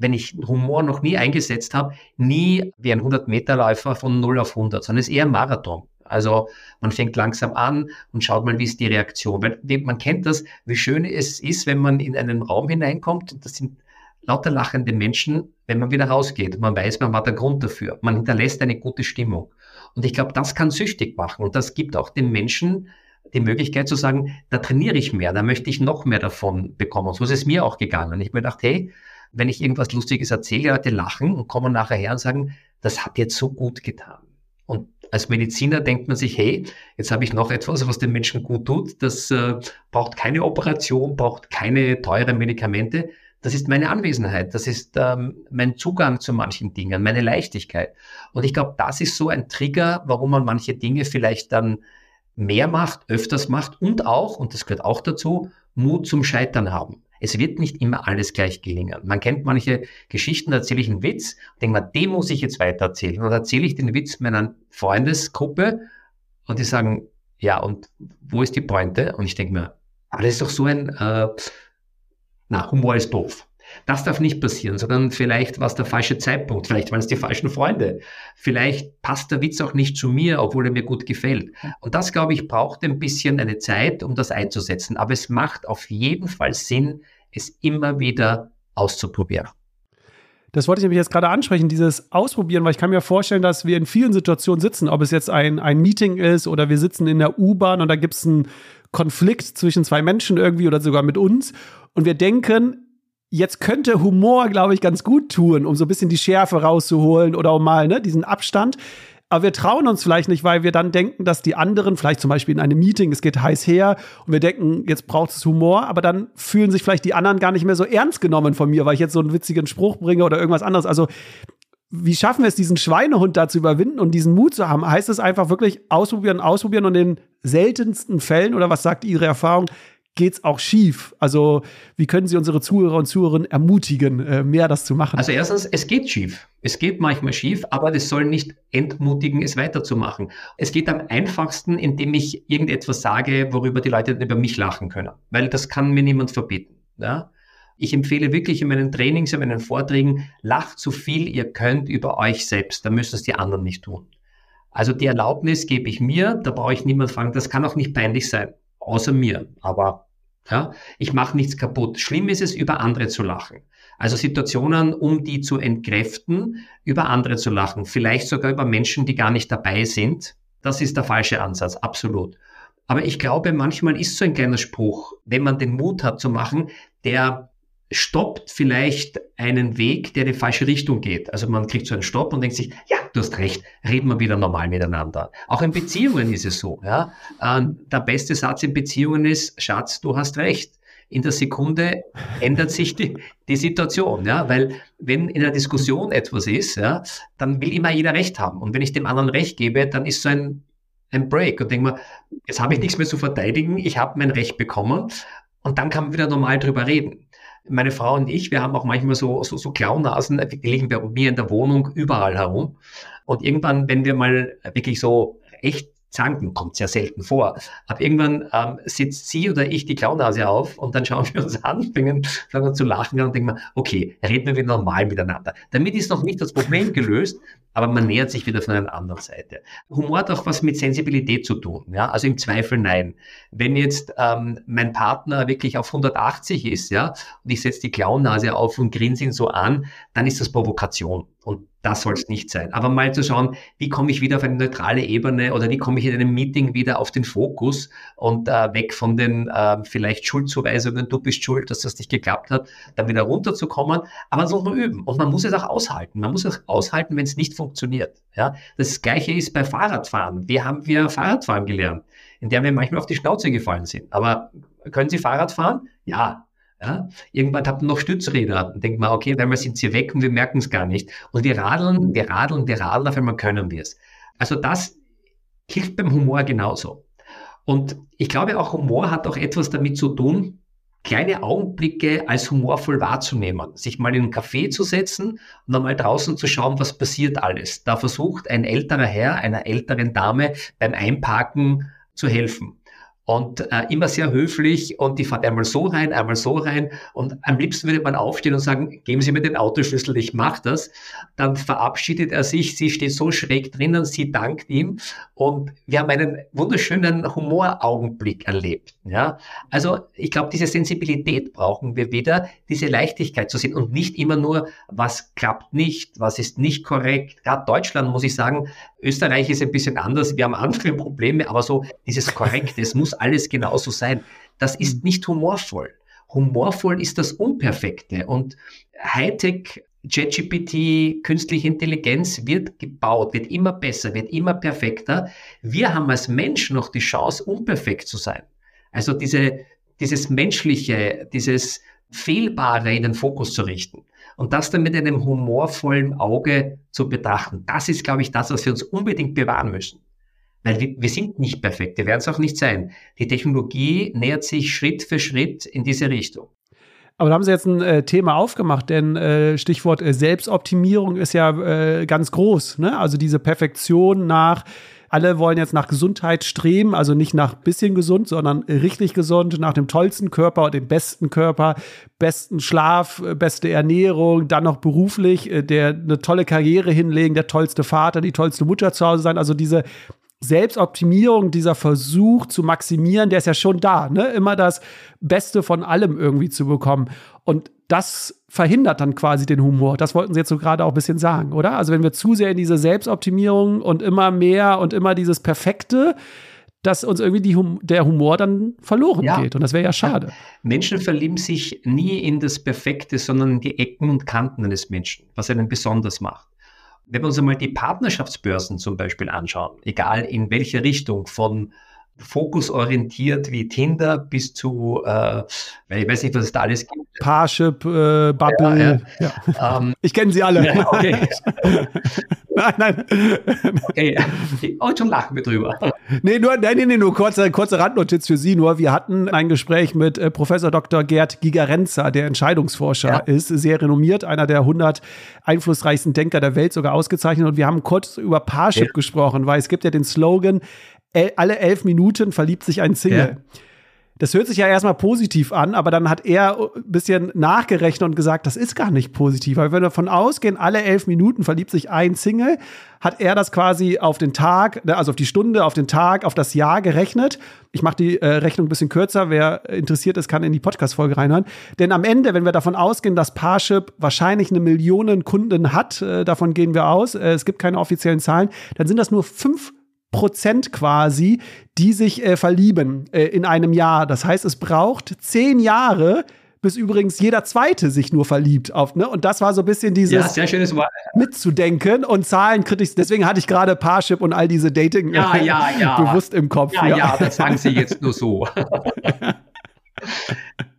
wenn ich Humor noch nie eingesetzt habe, nie wie ein 100-Meter-Läufer von 0 auf 100, sondern es ist eher ein Marathon. Also man fängt langsam an und schaut mal, wie ist die Reaktion. Man kennt das, wie schön es ist, wenn man in einen Raum hineinkommt und das sind lauter lachende Menschen, wenn man wieder rausgeht. Man weiß, man hat einen Grund dafür. Man hinterlässt eine gute Stimmung. Und ich glaube, das kann süchtig machen. Und das gibt auch den Menschen die Möglichkeit zu sagen, da trainiere ich mehr, da möchte ich noch mehr davon bekommen. So ist es mir auch gegangen. Ich habe mir gedacht, hey, wenn ich irgendwas Lustiges erzähle, Leute lachen und kommen nachher her und sagen, das hat jetzt so gut getan. Als Mediziner denkt man sich, hey, jetzt habe ich noch etwas, was den Menschen gut tut. Das äh, braucht keine Operation, braucht keine teuren Medikamente. Das ist meine Anwesenheit, das ist ähm, mein Zugang zu manchen Dingen, meine Leichtigkeit. Und ich glaube, das ist so ein Trigger, warum man manche Dinge vielleicht dann mehr macht, öfters macht und auch, und das gehört auch dazu, Mut zum Scheitern haben. Es wird nicht immer alles gleich gelingen. Man kennt manche Geschichten, da erzähle ich einen Witz, denke mal, den muss ich jetzt weiter erzählen. Und dann erzähle ich den Witz meiner Freundesgruppe und die sagen, ja, und wo ist die Pointe? Und ich denke mir, aber das ist doch so ein, äh, na, Humor ist doof. Das darf nicht passieren, sondern vielleicht war es der falsche Zeitpunkt, vielleicht waren es die falschen Freunde, vielleicht passt der Witz auch nicht zu mir, obwohl er mir gut gefällt. Und das, glaube ich, braucht ein bisschen eine Zeit, um das einzusetzen. Aber es macht auf jeden Fall Sinn, es immer wieder auszuprobieren. Das wollte ich nämlich jetzt gerade ansprechen, dieses Ausprobieren, weil ich kann mir vorstellen, dass wir in vielen Situationen sitzen, ob es jetzt ein, ein Meeting ist oder wir sitzen in der U-Bahn und da gibt es einen Konflikt zwischen zwei Menschen irgendwie oder sogar mit uns und wir denken, jetzt könnte Humor, glaube ich, ganz gut tun, um so ein bisschen die Schärfe rauszuholen oder um mal ne, diesen Abstand. Aber wir trauen uns vielleicht nicht, weil wir dann denken, dass die anderen, vielleicht zum Beispiel in einem Meeting, es geht heiß her und wir denken, jetzt braucht es Humor, aber dann fühlen sich vielleicht die anderen gar nicht mehr so ernst genommen von mir, weil ich jetzt so einen witzigen Spruch bringe oder irgendwas anderes. Also wie schaffen wir es, diesen Schweinehund da zu überwinden und diesen Mut zu haben? Heißt es einfach wirklich ausprobieren, ausprobieren und in seltensten Fällen, oder was sagt Ihre Erfahrung, geht es auch schief? Also, wie können Sie unsere Zuhörer und Zuhörerinnen ermutigen, äh, mehr das zu machen? Also erstens, es geht schief. Es geht manchmal schief, aber das soll nicht entmutigen, es weiterzumachen. Es geht am einfachsten, indem ich irgendetwas sage, worüber die Leute über mich lachen können. Weil das kann mir niemand verbieten. Ja? Ich empfehle wirklich in meinen Trainings, in meinen Vorträgen, lacht so viel ihr könnt über euch selbst. Da müssen es die anderen nicht tun. Also die Erlaubnis gebe ich mir, da brauche ich niemand fragen. Das kann auch nicht peinlich sein außer mir. Aber ja, ich mache nichts kaputt. Schlimm ist es, über andere zu lachen. Also Situationen, um die zu entkräften, über andere zu lachen. Vielleicht sogar über Menschen, die gar nicht dabei sind. Das ist der falsche Ansatz, absolut. Aber ich glaube, manchmal ist so ein kleiner Spruch, wenn man den Mut hat zu machen, der stoppt vielleicht einen Weg, der in die falsche Richtung geht. Also man kriegt so einen Stopp und denkt sich, ja, du hast recht, reden wir wieder normal miteinander. Auch in Beziehungen ist es so. Ja? Ähm, der beste Satz in Beziehungen ist, Schatz, du hast recht. In der Sekunde ändert sich die, die Situation, ja, weil wenn in einer Diskussion etwas ist, ja, dann will immer jeder Recht haben. Und wenn ich dem anderen Recht gebe, dann ist so ein, ein Break und denke mir, jetzt habe ich nichts mehr zu verteidigen, ich habe mein Recht bekommen und dann kann man wieder normal drüber reden meine Frau und ich, wir haben auch manchmal so, so, so Klaunasen, die liegen bei mir in der Wohnung überall herum. Und irgendwann, wenn wir mal wirklich so echt zanken, kommt sehr selten vor. Aber irgendwann ähm, sitzt sie oder ich die Klaunase auf und dann schauen wir uns an, fangen, fangen zu lachen und denken wir, okay, reden wir wieder normal miteinander. Damit ist noch nicht das Problem gelöst, aber man nähert sich wieder von einer anderen Seite. Humor hat auch was mit Sensibilität zu tun. Ja? Also im Zweifel nein. Wenn jetzt ähm, mein Partner wirklich auf 180 ist, ja, und ich setze die Klaunase auf und grinse ihn so an, dann ist das Provokation. Und das soll es nicht sein. Aber mal zu schauen, wie komme ich wieder auf eine neutrale Ebene oder wie komme ich in einem Meeting wieder auf den Fokus und äh, weg von den äh, vielleicht Schuldzuweisungen, du bist schuld, dass das nicht geklappt hat, dann wieder runterzukommen. Aber das muss man üben und man muss es auch aushalten. Man muss es aushalten, wenn es nicht funktioniert. Ja? Das Gleiche ist bei Fahrradfahren. Wie haben wir Fahrradfahren gelernt? In der wir manchmal auf die Schnauze gefallen sind. Aber können Sie Fahrrad fahren? Ja, ja? Irgendwann habt ihr noch Stützräder und denkt mal, okay, einmal sind sie weg und wir merken es gar nicht. Und wir radeln, wir radeln, wir radeln, auf einmal können wir es. Also das hilft beim Humor genauso. Und ich glaube auch, Humor hat auch etwas damit zu tun, kleine Augenblicke als humorvoll wahrzunehmen, sich mal in einen Café zu setzen und einmal draußen zu schauen, was passiert alles. Da versucht ein älterer Herr einer älteren Dame beim Einparken zu helfen und äh, immer sehr höflich und die fahrt einmal so rein, einmal so rein und am liebsten würde man aufstehen und sagen, geben Sie mir den Autoschlüssel, ich mache das. Dann verabschiedet er sich, sie steht so schräg drinnen, sie dankt ihm und wir haben einen wunderschönen Humoraugenblick erlebt. Ja? Also ich glaube, diese Sensibilität brauchen wir wieder, diese Leichtigkeit zu sehen und nicht immer nur, was klappt nicht, was ist nicht korrekt. Gerade Deutschland muss ich sagen, Österreich ist ein bisschen anders, wir haben andere Probleme, aber so dieses Korrekte, es muss alles genauso sein. Das ist mhm. nicht humorvoll. Humorvoll ist das Unperfekte und Hightech ChatGPT, künstliche Intelligenz wird gebaut, wird immer besser, wird immer perfekter. Wir haben als Mensch noch die Chance, unperfekt zu sein. Also diese, dieses Menschliche, dieses Fehlbare in den Fokus zu richten und das dann mit einem humorvollen Auge zu betrachten. Das ist, glaube ich, das, was wir uns unbedingt bewahren müssen. Weil wir, wir sind nicht perfekt, wir werden es auch nicht sein. Die Technologie nähert sich Schritt für Schritt in diese Richtung. Aber da haben Sie jetzt ein äh, Thema aufgemacht, denn äh, Stichwort äh, Selbstoptimierung ist ja äh, ganz groß. Ne? Also diese Perfektion nach, alle wollen jetzt nach Gesundheit streben, also nicht nach bisschen gesund, sondern richtig gesund, nach dem tollsten Körper und dem besten Körper, besten Schlaf, äh, beste Ernährung, dann noch beruflich, äh, der eine tolle Karriere hinlegen, der tollste Vater, die tollste Mutter zu Hause sein. Also diese Selbstoptimierung, dieser Versuch zu maximieren, der ist ja schon da, ne? Immer das Beste von allem irgendwie zu bekommen. Und das verhindert dann quasi den Humor. Das wollten Sie jetzt so gerade auch ein bisschen sagen, oder? Also wenn wir zu sehr in diese Selbstoptimierung und immer mehr und immer dieses Perfekte, dass uns irgendwie hum der Humor dann verloren ja. geht. Und das wäre ja schade. Menschen verlieben sich nie in das Perfekte, sondern in die Ecken und Kanten eines Menschen, was einen besonders macht wenn wir uns einmal die Partnerschaftsbörsen zum Beispiel anschauen, egal in welche Richtung, von fokusorientiert wie Tinder bis zu, äh, ich weiß nicht, was es da alles gibt. Parship, äh, Bubble. Ja, ja. Ähm, ich kenne sie alle. Ja, okay. nein, nein. Okay, und schon lachen wir drüber. Nee, nur, nein, nee, nee, nur kurze, kurze Randnotiz für Sie nur. Wir hatten ein Gespräch mit äh, Professor Dr. Gerd Gigerenza, der Entscheidungsforscher ist, sehr renommiert, einer der 100 einflussreichsten Denker der Welt, sogar ausgezeichnet. Und wir haben kurz über Parship gesprochen, weil es gibt ja den Slogan, el alle elf Minuten verliebt sich ein Single. Ja. Das hört sich ja erstmal positiv an, aber dann hat er ein bisschen nachgerechnet und gesagt, das ist gar nicht positiv. Weil wenn wir davon ausgehen, alle elf Minuten verliebt sich ein Single, hat er das quasi auf den Tag, ne, also auf die Stunde, auf den Tag, auf das Jahr gerechnet. Ich mache die äh, Rechnung ein bisschen kürzer. Wer interessiert ist, kann in die Podcast-Folge reinhören. Denn am Ende, wenn wir davon ausgehen, dass Parship wahrscheinlich eine Million Kunden hat, äh, davon gehen wir aus, äh, es gibt keine offiziellen Zahlen, dann sind das nur fünf Prozent quasi, die sich äh, verlieben äh, in einem Jahr. Das heißt, es braucht zehn Jahre, bis übrigens jeder Zweite sich nur verliebt auf, ne? Und das war so ein bisschen dieses ja, sehr schönes Wort. mitzudenken und zahlenkritisch. Deswegen hatte ich gerade Parship und all diese Dating ja, ja, ja. bewusst im Kopf. Ja, ja, ja, das sagen Sie jetzt nur so.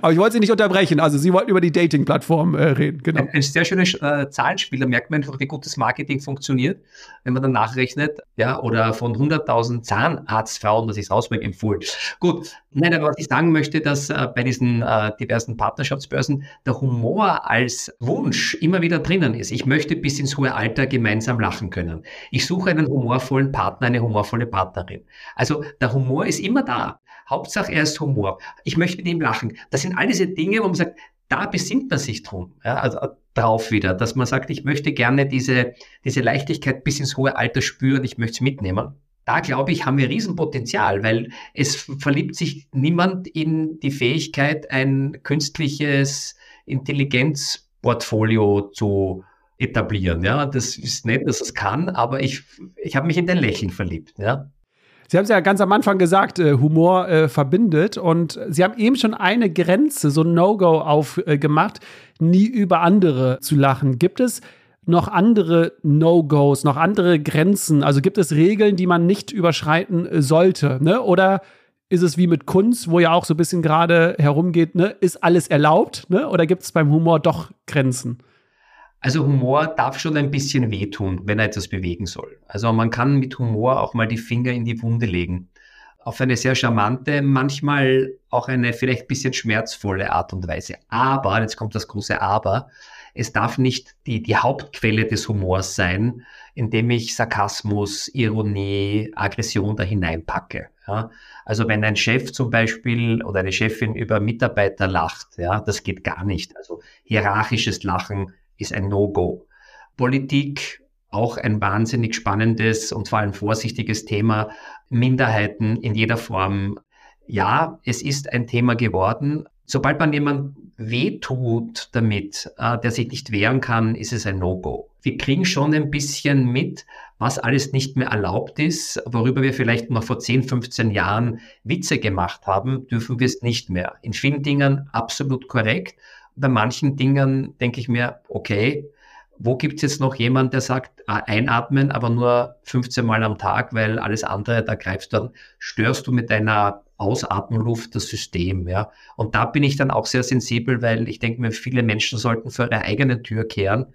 Aber ich wollte Sie nicht unterbrechen. Also Sie wollten über die Dating-Plattform äh, reden. Genau. Ein, sehr schönes äh, Zahlenspiel. Da merkt man einfach, wie gutes Marketing funktioniert, wenn man dann nachrechnet. Ja, oder von 100.000 Zahnarztfrauen, das ist rausbringt, empfohlen. Gut. Nein, aber was ich sagen möchte, dass äh, bei diesen äh, diversen Partnerschaftsbörsen der Humor als Wunsch immer wieder drinnen ist. Ich möchte bis ins hohe Alter gemeinsam lachen können. Ich suche einen humorvollen Partner, eine humorvolle Partnerin. Also der Humor ist immer da. Hauptsache er ist Humor. Ich möchte mit ihm lachen. Das sind all diese Dinge, wo man sagt, da besinnt man sich drum, ja, also äh, drauf wieder, dass man sagt, ich möchte gerne diese, diese Leichtigkeit bis ins hohe Alter spüren, ich möchte es mitnehmen. Da glaube ich, haben wir Riesenpotenzial, weil es verliebt sich niemand in die Fähigkeit, ein künstliches Intelligenzportfolio zu etablieren. Ja, das ist nett, dass es kann, aber ich, ich habe mich in den Lächeln verliebt. Ja. Sie haben es ja ganz am Anfang gesagt, äh, Humor äh, verbindet. Und Sie haben eben schon eine Grenze, so ein No-Go aufgemacht, äh, nie über andere zu lachen. Gibt es noch andere No-Gos, noch andere Grenzen? Also gibt es Regeln, die man nicht überschreiten äh, sollte? Ne? Oder ist es wie mit Kunst, wo ja auch so ein bisschen gerade herumgeht, ne? ist alles erlaubt? Ne? Oder gibt es beim Humor doch Grenzen? Also Humor darf schon ein bisschen wehtun, wenn er etwas bewegen soll. Also man kann mit Humor auch mal die Finger in die Wunde legen. Auf eine sehr charmante, manchmal auch eine vielleicht ein bisschen schmerzvolle Art und Weise. Aber, jetzt kommt das große Aber, es darf nicht die, die Hauptquelle des Humors sein, indem ich Sarkasmus, Ironie, Aggression da hineinpacke. Ja? Also wenn ein Chef zum Beispiel oder eine Chefin über Mitarbeiter lacht, ja, das geht gar nicht. Also hierarchisches Lachen ist ein No-Go. Politik, auch ein wahnsinnig spannendes und vor allem vorsichtiges Thema. Minderheiten in jeder Form. Ja, es ist ein Thema geworden. Sobald man jemand wehtut damit, äh, der sich nicht wehren kann, ist es ein No-Go. Wir kriegen schon ein bisschen mit, was alles nicht mehr erlaubt ist, worüber wir vielleicht noch vor 10, 15 Jahren Witze gemacht haben, dürfen wir es nicht mehr. In vielen Dingen absolut korrekt bei manchen Dingen denke ich mir, okay, wo gibt es jetzt noch jemand, der sagt, ah, einatmen, aber nur 15 Mal am Tag, weil alles andere, da greifst du dann, störst du mit deiner Ausatmenluft das System, ja. Und da bin ich dann auch sehr sensibel, weil ich denke mir, viele Menschen sollten vor ihre eigene Tür kehren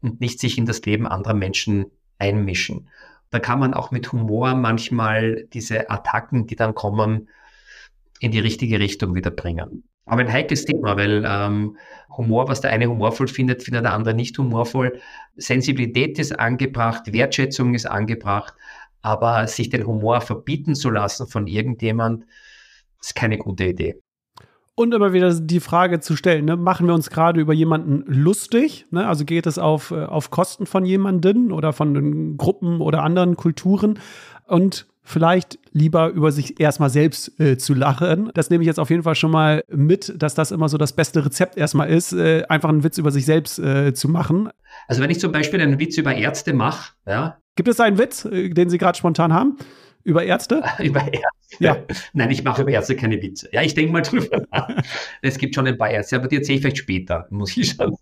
und nicht sich in das Leben anderer Menschen einmischen. Da kann man auch mit Humor manchmal diese Attacken, die dann kommen, in die richtige Richtung wieder bringen. Aber ein heikles Thema, weil ähm, Humor, was der eine humorvoll findet, findet der andere nicht humorvoll. Sensibilität ist angebracht, Wertschätzung ist angebracht, aber sich den Humor verbieten zu lassen von irgendjemand, ist keine gute Idee. Und immer wieder die Frage zu stellen, ne, machen wir uns gerade über jemanden lustig? Ne? Also geht es auf, äh, auf Kosten von jemanden oder von Gruppen oder anderen Kulturen? Und vielleicht lieber über sich erstmal selbst äh, zu lachen. Das nehme ich jetzt auf jeden Fall schon mal mit, dass das immer so das beste Rezept erstmal ist, äh, einfach einen Witz über sich selbst äh, zu machen. Also wenn ich zum Beispiel einen Witz über Ärzte mache, ja. Gibt es einen Witz, äh, den Sie gerade spontan haben? Über Ärzte? über Ärzte. Ja. Nein, ich mache über Ärzte keine Witze. Ja, ich denke mal drüber nach. Es gibt schon ein paar Ärzte, aber die erzähle ich vielleicht später, muss ich schon.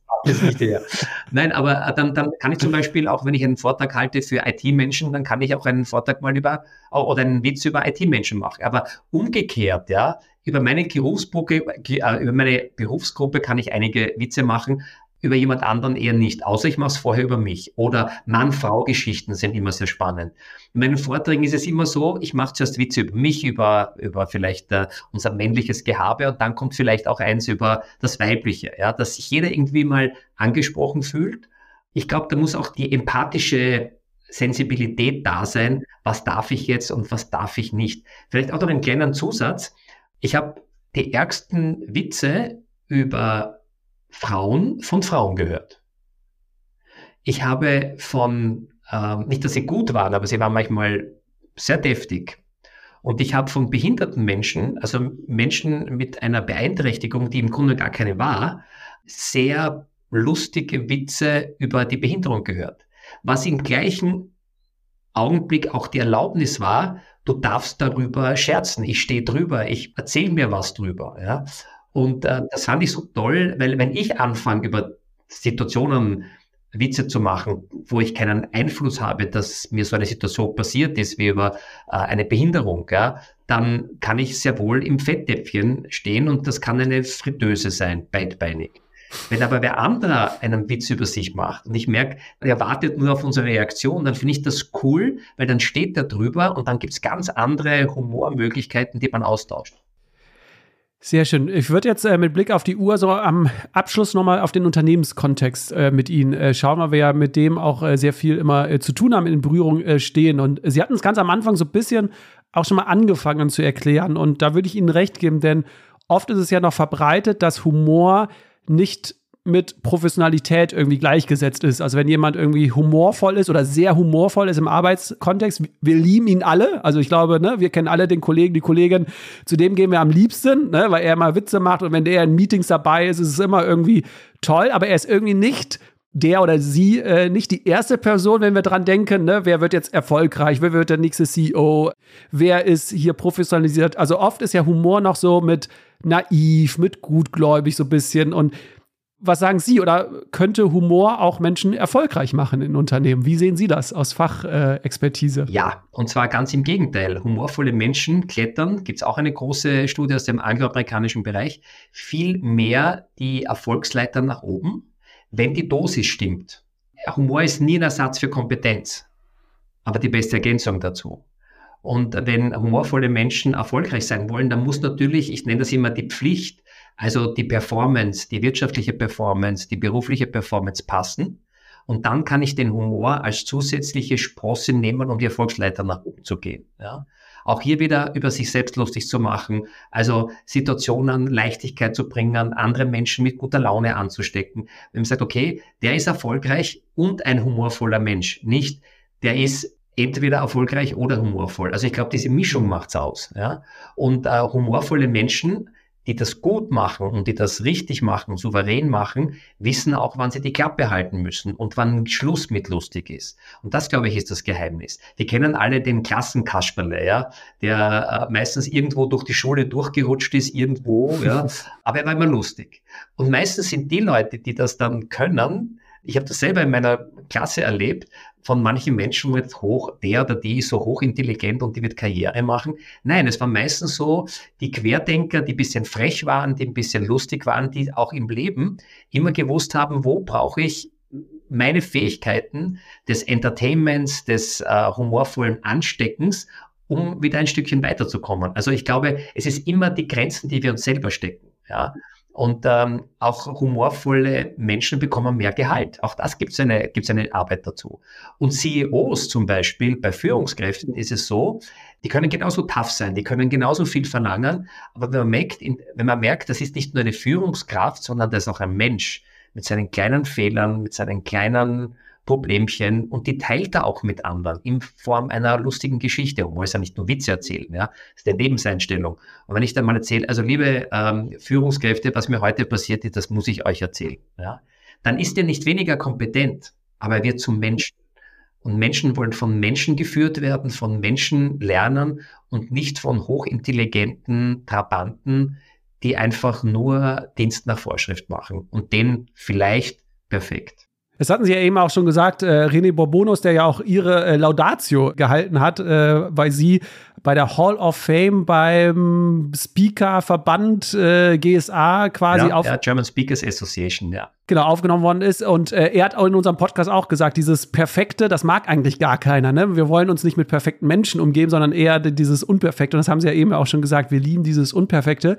Nein, aber äh, dann, dann kann ich zum Beispiel, auch wenn ich einen Vortrag halte für IT-Menschen, dann kann ich auch einen Vortrag mal über oder einen Witz über IT-Menschen machen. Aber umgekehrt, ja, über meine Berufsgruppe, äh, über meine Berufsgruppe kann ich einige Witze machen, über jemand anderen eher nicht, außer ich mache es vorher über mich. Oder Mann-Frau-Geschichten sind immer sehr spannend. In meinen Vorträgen ist es immer so, ich mache zuerst Witze über mich, über, über vielleicht äh, unser männliches Gehabe und dann kommt vielleicht auch eins über das Weibliche, ja, dass sich jeder irgendwie mal angesprochen fühlt. Ich glaube, da muss auch die empathische Sensibilität da sein, was darf ich jetzt und was darf ich nicht. Vielleicht auch noch einen kleinen Zusatz. Ich habe die ärgsten Witze über Frauen von Frauen gehört. Ich habe von, äh, nicht dass sie gut waren, aber sie waren manchmal sehr deftig. Und ich habe von behinderten Menschen, also Menschen mit einer Beeinträchtigung, die im Grunde gar keine war, sehr lustige Witze über die Behinderung gehört. Was im gleichen Augenblick auch die Erlaubnis war, du darfst darüber scherzen, ich stehe drüber, ich erzähle mir was drüber. Ja? Und äh, das fand ich so toll, weil wenn ich anfange, über Situationen Witze zu machen, wo ich keinen Einfluss habe, dass mir so eine Situation passiert ist, wie über äh, eine Behinderung, ja, dann kann ich sehr wohl im Fettdäpfchen stehen und das kann eine Fritteuse sein, beidbeinig. Wenn aber wer anderer einen Witz über sich macht und ich merke, er wartet nur auf unsere Reaktion, dann finde ich das cool, weil dann steht er drüber und dann gibt es ganz andere Humormöglichkeiten, die man austauscht. Sehr schön. Ich würde jetzt äh, mit Blick auf die Uhr so am Abschluss nochmal auf den Unternehmenskontext äh, mit Ihnen äh, schauen, weil wir ja mit dem auch äh, sehr viel immer äh, zu tun haben, in Berührung äh, stehen. Und Sie hatten es ganz am Anfang so ein bisschen auch schon mal angefangen zu erklären. Und da würde ich Ihnen recht geben, denn oft ist es ja noch verbreitet, dass Humor nicht mit Professionalität irgendwie gleichgesetzt ist. Also wenn jemand irgendwie humorvoll ist oder sehr humorvoll ist im Arbeitskontext, wir lieben ihn alle. Also ich glaube, ne, wir kennen alle den Kollegen, die Kollegin, zu dem gehen wir am liebsten, ne, weil er immer Witze macht und wenn der in Meetings dabei ist, ist es immer irgendwie toll, aber er ist irgendwie nicht der oder sie äh, nicht die erste Person, wenn wir dran denken, ne, wer wird jetzt erfolgreich, wer wird der nächste CEO, wer ist hier professionalisiert. Also oft ist ja Humor noch so mit naiv, mit gutgläubig so ein bisschen und was sagen Sie oder könnte Humor auch Menschen erfolgreich machen in Unternehmen? Wie sehen Sie das aus Fachexpertise? Ja, und zwar ganz im Gegenteil. Humorvolle Menschen klettern, gibt es auch eine große Studie aus dem angloamerikanischen Bereich, viel mehr die Erfolgsleiter nach oben, wenn die Dosis stimmt. Humor ist nie ein Ersatz für Kompetenz, aber die beste Ergänzung dazu. Und wenn humorvolle Menschen erfolgreich sein wollen, dann muss natürlich, ich nenne das immer die Pflicht, also die Performance, die wirtschaftliche Performance, die berufliche Performance passen. Und dann kann ich den Humor als zusätzliche Sprosse nehmen, um die Erfolgsleiter nach oben zu gehen. Ja. Auch hier wieder über sich selbst lustig zu machen, also Situationen Leichtigkeit zu bringen, andere Menschen mit guter Laune anzustecken. Wenn man sagt, okay, der ist erfolgreich und ein humorvoller Mensch, nicht der ist entweder erfolgreich oder humorvoll. Also ich glaube, diese Mischung macht's aus. Ja? Und äh, humorvolle Menschen die das gut machen und die das richtig machen, souverän machen, wissen auch, wann sie die Klappe halten müssen und wann Schluss mit lustig ist. Und das, glaube ich, ist das Geheimnis. Wir kennen alle den Klassenkasperle, ja, der äh, meistens irgendwo durch die Schule durchgerutscht ist, irgendwo, ja, aber er war immer lustig. Und meistens sind die Leute, die das dann können, Ich habe das selber in meiner Klasse erlebt, von manchen Menschen wird hoch, der oder die ist so hochintelligent und die wird Karriere machen. Nein, es waren meistens so die Querdenker, die ein bisschen frech waren, die ein bisschen lustig waren, die auch im Leben immer gewusst haben, wo brauche ich meine Fähigkeiten des Entertainments, des äh, humorvollen Ansteckens, um wieder ein Stückchen weiterzukommen. Also ich glaube, es ist immer die Grenzen, die wir uns selber stecken. Ja. Und ähm, auch humorvolle Menschen bekommen mehr Gehalt. Auch das gibt es eine, gibt's eine Arbeit dazu. Und CEOs zum Beispiel, bei Führungskräften ist es so, die können genauso tough sein, die können genauso viel verlangen. Aber wenn man merkt, wenn man merkt, das ist nicht nur eine Führungskraft, sondern das ist auch ein Mensch mit seinen kleinen Fehlern, mit seinen kleinen Problemchen und die teilt er auch mit anderen in Form einer lustigen Geschichte. Und muss ja nicht nur Witze erzählen, ja. Das ist eine Lebenseinstellung. Und wenn ich dann mal erzähle, also liebe ähm, Führungskräfte, was mir heute passiert ist, das muss ich euch erzählen, ja. Dann ist er nicht weniger kompetent, aber er wird zum Menschen. Und Menschen wollen von Menschen geführt werden, von Menschen lernen und nicht von hochintelligenten Trabanten, die einfach nur Dienst nach Vorschrift machen und den vielleicht perfekt. Das hatten Sie ja eben auch schon gesagt, äh, René Bourbonos, der ja auch Ihre äh, Laudatio gehalten hat, äh, weil Sie bei der Hall of Fame beim Speaker-Verband äh, GSA quasi ja, auf. Ja, German Speakers Association, ja. Genau, aufgenommen worden ist. Und äh, er hat auch in unserem Podcast auch gesagt, dieses Perfekte, das mag eigentlich gar keiner. Ne? Wir wollen uns nicht mit perfekten Menschen umgeben, sondern eher dieses Unperfekte. Und das haben Sie ja eben auch schon gesagt, wir lieben dieses Unperfekte.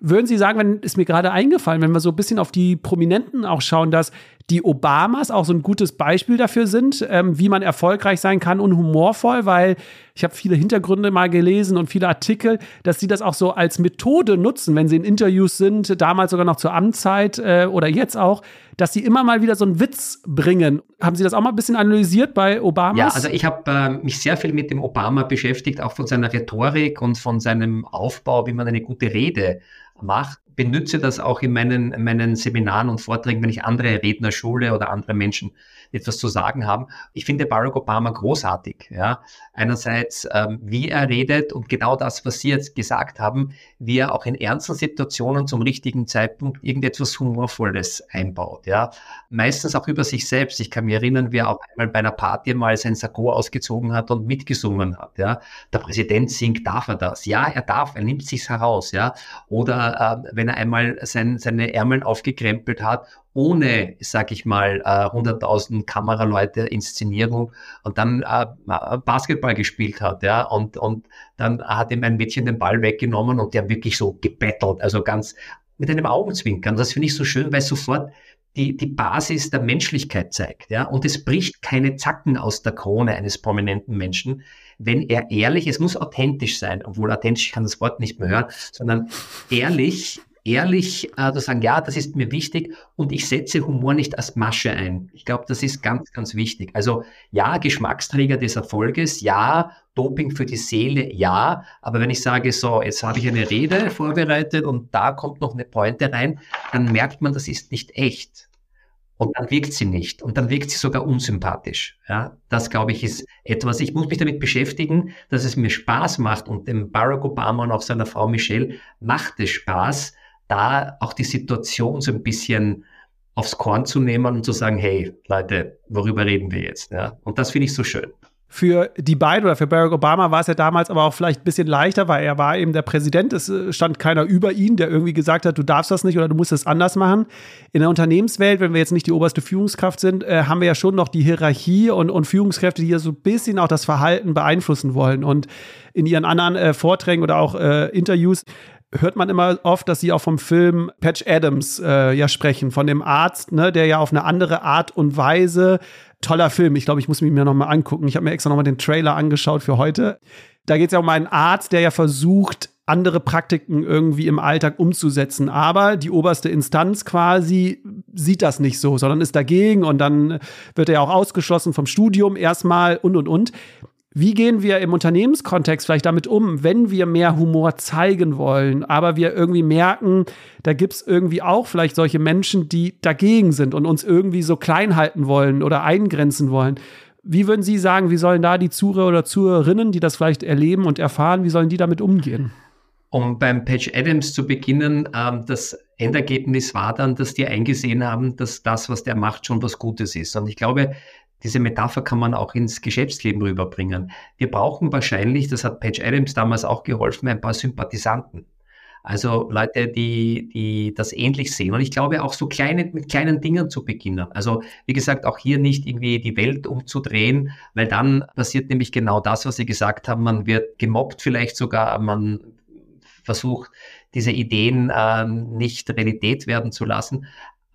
Würden Sie sagen, wenn ist mir gerade eingefallen, wenn wir so ein bisschen auf die Prominenten auch schauen, dass die Obamas auch so ein gutes Beispiel dafür sind, ähm, wie man erfolgreich sein kann und humorvoll, weil ich habe viele Hintergründe mal gelesen und viele Artikel, dass sie das auch so als Methode nutzen, wenn sie in Interviews sind, damals sogar noch zur Amtszeit äh, oder jetzt auch, dass sie immer mal wieder so einen Witz bringen. Haben Sie das auch mal ein bisschen analysiert bei Obama? Ja, also ich habe äh, mich sehr viel mit dem Obama beschäftigt, auch von seiner Rhetorik und von seinem Aufbau, wie man eine gute Rede mache, benutze das auch in meinen, in meinen Seminaren und Vorträgen, wenn ich andere Redner schule oder andere Menschen etwas zu sagen haben. Ich finde Barack Obama großartig. Ja. Einerseits, ähm, wie er redet und genau das, was Sie jetzt gesagt haben, wie er auch in ernsten Situationen zum richtigen Zeitpunkt irgendetwas Humorvolles einbaut. Ja. Meistens auch über sich selbst. Ich kann mich erinnern, wie er auch einmal bei einer Party mal sein Sakko ausgezogen hat und mitgesungen hat. Ja. Der Präsident singt, darf er das? Ja, er darf, er nimmt sich's heraus. Ja. Oder äh, wenn er einmal sein, seine Ärmel aufgekrempelt hat ohne, sag ich mal, äh, 100.000 Kameraleute, Inszenierung und dann äh, Basketball gespielt hat, ja, und, und dann hat ihm ein Mädchen den Ball weggenommen und der wirklich so gebettelt, also ganz mit einem Augenzwinkern. Das finde ich so schön, weil sofort die, die Basis der Menschlichkeit zeigt, ja, und es bricht keine Zacken aus der Krone eines prominenten Menschen, wenn er ehrlich, es muss authentisch sein, obwohl authentisch kann das Wort nicht mehr hören, sondern ehrlich ehrlich äh, zu sagen, ja, das ist mir wichtig und ich setze Humor nicht als Masche ein. Ich glaube, das ist ganz, ganz wichtig. Also ja, Geschmacksträger des Erfolges, ja, Doping für die Seele, ja, aber wenn ich sage, so, jetzt habe ich eine Rede vorbereitet und da kommt noch eine Pointe rein, dann merkt man, das ist nicht echt. Und dann wirkt sie nicht. Und dann wirkt sie sogar unsympathisch. Ja, das glaube ich ist etwas. Ich muss mich damit beschäftigen, dass es mir Spaß macht. Und dem Barack Obama und auch seiner Frau Michelle macht es Spaß, da auch die Situation so ein bisschen aufs Korn zu nehmen und zu sagen, hey Leute, worüber reden wir jetzt? Ja? Und das finde ich so schön. Für die beiden oder für Barack Obama war es ja damals aber auch vielleicht ein bisschen leichter, weil er war eben der Präsident. Es äh, stand keiner über ihn, der irgendwie gesagt hat, du darfst das nicht oder du musst es anders machen. In der Unternehmenswelt, wenn wir jetzt nicht die oberste Führungskraft sind, äh, haben wir ja schon noch die Hierarchie und, und Führungskräfte, die ja so ein bisschen auch das Verhalten beeinflussen wollen. Und in ihren anderen äh, Vorträgen oder auch äh, Interviews hört man immer oft, dass sie auch vom Film Patch Adams äh, ja sprechen, von dem Arzt, ne, der ja auf eine andere Art und Weise toller Film. Ich glaube, ich muss mich mir noch mal angucken. Ich habe mir extra noch mal den Trailer angeschaut für heute. Da geht es ja um einen Arzt, der ja versucht, andere Praktiken irgendwie im Alltag umzusetzen. Aber die oberste Instanz quasi sieht das nicht so, sondern ist dagegen und dann wird er auch ausgeschlossen vom Studium erstmal und und und. Wie gehen wir im Unternehmenskontext vielleicht damit um, wenn wir mehr Humor zeigen wollen, aber wir irgendwie merken, da gibt es irgendwie auch vielleicht solche Menschen, die dagegen sind und uns irgendwie so klein halten wollen oder eingrenzen wollen. Wie würden Sie sagen, wie sollen da die Zuhörer oder Zuhörerinnen, die das vielleicht erleben und erfahren, wie sollen die damit umgehen? Um beim Patch Adams zu beginnen, ähm, das Endergebnis war dann, dass die eingesehen haben, dass das, was der macht, schon was Gutes ist. Und ich glaube, diese Metapher kann man auch ins Geschäftsleben rüberbringen. Wir brauchen wahrscheinlich, das hat Patch Adams damals auch geholfen, ein paar Sympathisanten. Also Leute, die, die das ähnlich sehen. Und ich glaube auch so kleine, mit kleinen Dingen zu beginnen. Also wie gesagt, auch hier nicht irgendwie die Welt umzudrehen, weil dann passiert nämlich genau das, was Sie gesagt haben. Man wird gemobbt vielleicht sogar, man versucht, diese Ideen äh, nicht Realität werden zu lassen.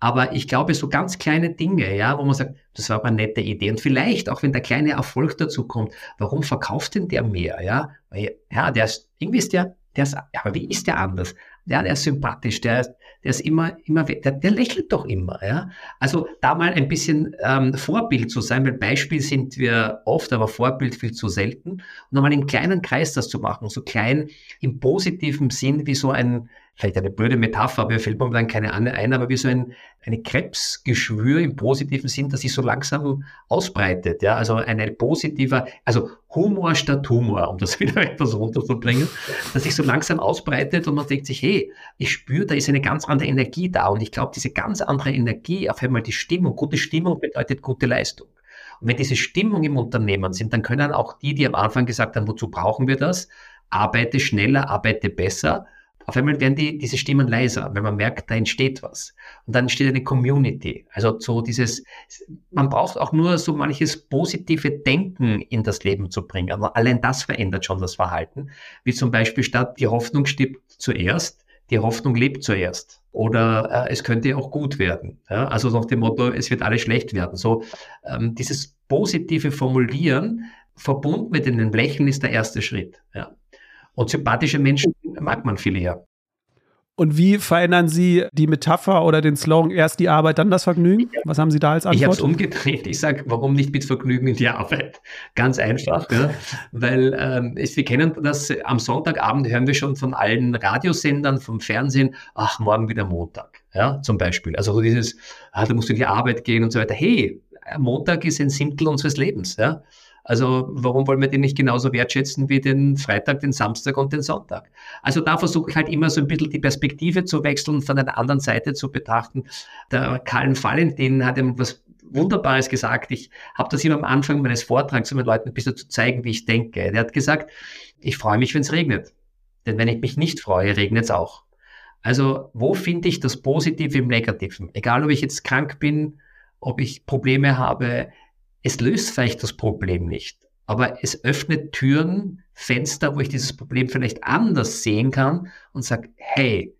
Aber ich glaube, so ganz kleine Dinge, ja, wo man sagt, das war aber eine nette Idee. Und vielleicht, auch wenn der kleine Erfolg dazu kommt, warum verkauft denn der mehr? Ja, Weil, ja der ist, irgendwie ist der der ist, aber wie ist der anders? Ja, der ist sympathisch, der ist, der ist immer, immer, der, der lächelt doch immer, ja. Also da mal ein bisschen ähm, Vorbild zu sein, weil Beispiel sind wir oft, aber Vorbild viel zu selten. Und nochmal im kleinen Kreis das zu machen, so klein im positiven Sinn wie so ein, vielleicht eine blöde Metapher, aber mir fällt momentan keine andere ein, aber wie so ein, eine Krebsgeschwür im positiven Sinn, das sich so langsam ausbreitet. Ja, also ein positiver, also Humor statt Humor, um das wieder etwas runterzubringen, dass sich so langsam ausbreitet und man denkt sich, hey, ich spüre, da ist eine ganz andere Energie da und ich glaube, diese ganz andere Energie, auf einmal die Stimmung, gute Stimmung bedeutet gute Leistung. Und wenn diese Stimmung im Unternehmen sind, dann können auch die, die am Anfang gesagt haben, wozu brauchen wir das? Arbeite schneller, arbeite besser auf einmal werden die, diese Stimmen leiser, weil man merkt, da entsteht was. Und dann entsteht eine Community. Also so dieses, man braucht auch nur so manches positive Denken in das Leben zu bringen. Aber allein das verändert schon das Verhalten. Wie zum Beispiel statt die Hoffnung stirbt zuerst, die Hoffnung lebt zuerst. Oder äh, es könnte auch gut werden. Ja? Also nach dem Motto, es wird alles schlecht werden. So ähm, dieses positive Formulieren verbunden mit einem Lächeln ist der erste Schritt. Ja? Und sympathische Menschen mag man viel eher. Und wie verändern Sie die Metapher oder den Slogan erst die Arbeit, dann das Vergnügen? Was haben Sie da als Antwort? Ich habe es umgedreht. Ich sage, warum nicht mit Vergnügen in die Arbeit? Ganz einfach, ja. weil ähm, wir kennen das, am Sonntagabend hören wir schon von allen Radiosendern, vom Fernsehen, ach, morgen wieder Montag, ja, zum Beispiel. Also dieses, ah, da musst du in die Arbeit gehen und so weiter. Hey, Montag ist ein Siebtel unseres Lebens, ja. Also warum wollen wir den nicht genauso wertschätzen wie den Freitag, den Samstag und den Sonntag? Also da versuche ich halt immer so ein bisschen die Perspektive zu wechseln und von einer anderen Seite zu betrachten. Der Karl Valentin hat etwas Wunderbares gesagt. Ich habe das immer am Anfang meines Vortrags zu meinen Leuten ein bisschen zu zeigen, wie ich denke. Der hat gesagt, ich freue mich, wenn es regnet. Denn wenn ich mich nicht freue, regnet es auch. Also wo finde ich das Positive im Negativen? Egal, ob ich jetzt krank bin, ob ich Probleme habe, es löst vielleicht das Problem nicht, aber es öffnet Türen, Fenster, wo ich dieses Problem vielleicht anders sehen kann und sage, hey,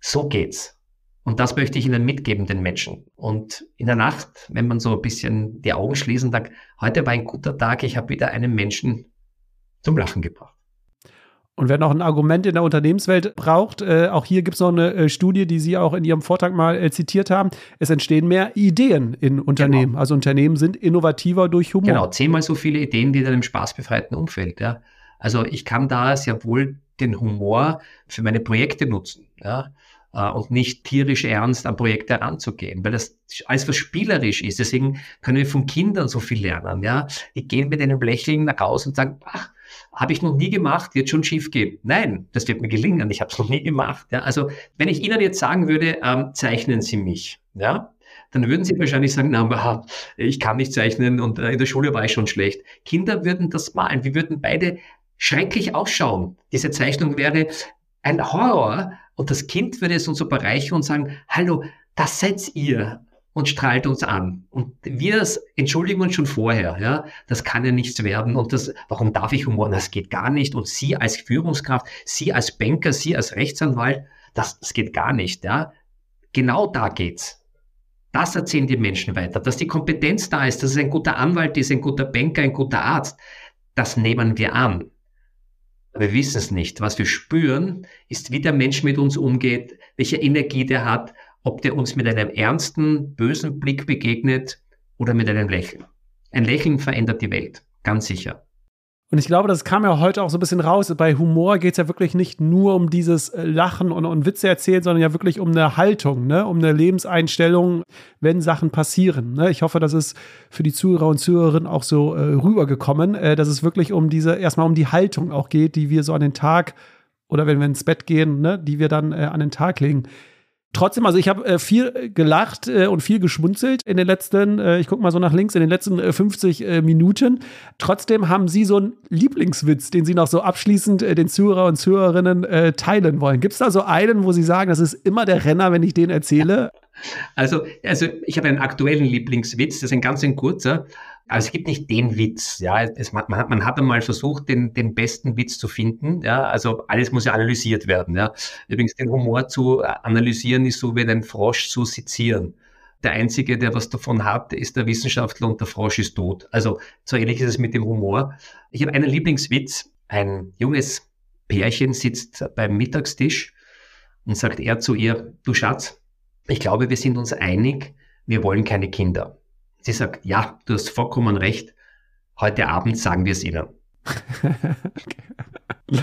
so geht's. Und das möchte ich Ihnen mitgeben, den Menschen. Und in der Nacht, wenn man so ein bisschen die Augen schließen, sagt, heute war ein guter Tag, ich habe wieder einen Menschen zum Lachen gebracht. Und wer noch ein Argument in der Unternehmenswelt braucht, äh, auch hier gibt es noch eine äh, Studie, die Sie auch in Ihrem Vortrag mal äh, zitiert haben. Es entstehen mehr Ideen in Unternehmen. Genau. Also Unternehmen sind innovativer durch Humor. Genau, zehnmal so viele Ideen wie in einem spaßbefreiten Umfeld. Ja. Also ich kann da sehr wohl den Humor für meine Projekte nutzen. Ja äh, und nicht tierisch ernst an Projekte heranzugehen, weil das alles was spielerisch ist. Deswegen können wir von Kindern so viel lernen. Ja, die gehen mit einem Lächeln nach Hause und sagen, ach, habe ich noch nie gemacht, wird schon schief gehen. Nein, das wird mir gelingen, ich habe es noch nie gemacht. Ja, also wenn ich Ihnen jetzt sagen würde, ähm, zeichnen Sie mich, ja, dann würden Sie wahrscheinlich sagen, na, ich kann nicht zeichnen und äh, in der Schule war ich schon schlecht. Kinder würden das malen, wir würden beide schrecklich ausschauen. Diese Zeichnung wäre ein Horror und das Kind würde es uns so bereichern und sagen, hallo, das seid ihr und strahlt uns an. Und wir entschuldigen uns schon vorher, ja, das kann ja nichts werden und das, warum darf ich Humor? Das geht gar nicht. Und Sie als Führungskraft, Sie als Banker, Sie als Rechtsanwalt, das, das geht gar nicht, ja. Genau da geht's. Das erzählen die Menschen weiter, dass die Kompetenz da ist, dass es ein guter Anwalt ist, ein guter Banker, ein guter Arzt. Das nehmen wir an. wir wissen es nicht. Was wir spüren, ist, wie der Mensch mit uns umgeht, welche Energie der hat ob der uns mit einem ernsten, bösen Blick begegnet oder mit einem Lächeln. Ein Lächeln verändert die Welt, ganz sicher. Und ich glaube, das kam ja heute auch so ein bisschen raus. Bei Humor geht es ja wirklich nicht nur um dieses äh, Lachen und, und, Witze erzählen, sondern ja wirklich um eine Haltung, ne? um eine Lebenseinstellung, wenn Sachen passieren. Ne? Ich hoffe, das ist für die Zuhörer und Zuhörerinnen auch so äh, rübergekommen, äh, dass es wirklich um diese, erstmal um die Haltung auch geht, die wir so an den Tag oder wenn wir ins Bett gehen, ne? die wir dann äh, an den Tag legen. Trotzdem, also ich habe äh, viel gelacht äh, und viel geschmunzelt in den letzten, äh, ich gucke mal so nach links, in den letzten 50 äh, äh, Minuten. Trotzdem haben Sie so einen Lieblingswitz, den Sie noch so abschließend den Zuhörer und Zuhörerinnen teilen wollen. Gibt es da so einen, wo Sie sagen, das ist immer der Renner, wenn ich den erzähle? Also, also ich habe einen aktuellen Lieblingswitz, das ist ein ganz ein kurzer. Also es gibt nicht den Witz, ja. Es, man, hat, man hat einmal versucht, den, den besten Witz zu finden, ja. Also alles muss ja analysiert werden, ja. Übrigens, den Humor zu analysieren ist so wie einen Frosch zu sezieren. Der Einzige, der was davon hat, ist der Wissenschaftler und der Frosch ist tot. Also so ähnlich ist es mit dem Humor. Ich habe einen Lieblingswitz. Ein junges Pärchen sitzt beim Mittagstisch und sagt er zu ihr, du Schatz, ich glaube, wir sind uns einig, wir wollen keine Kinder. Sie sagt, ja, du hast vollkommen recht. Heute Abend sagen wir es ihnen.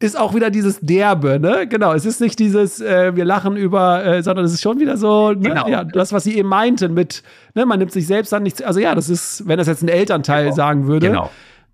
ist auch wieder dieses Derbe, ne? Genau, es ist nicht dieses, äh, wir lachen über, äh, sondern es ist schon wieder so, ne? genau. ja, das, was sie eben meinten mit, ne, man nimmt sich selbst dann nichts, also ja, das ist, wenn das jetzt ein Elternteil genau. sagen würde, genau.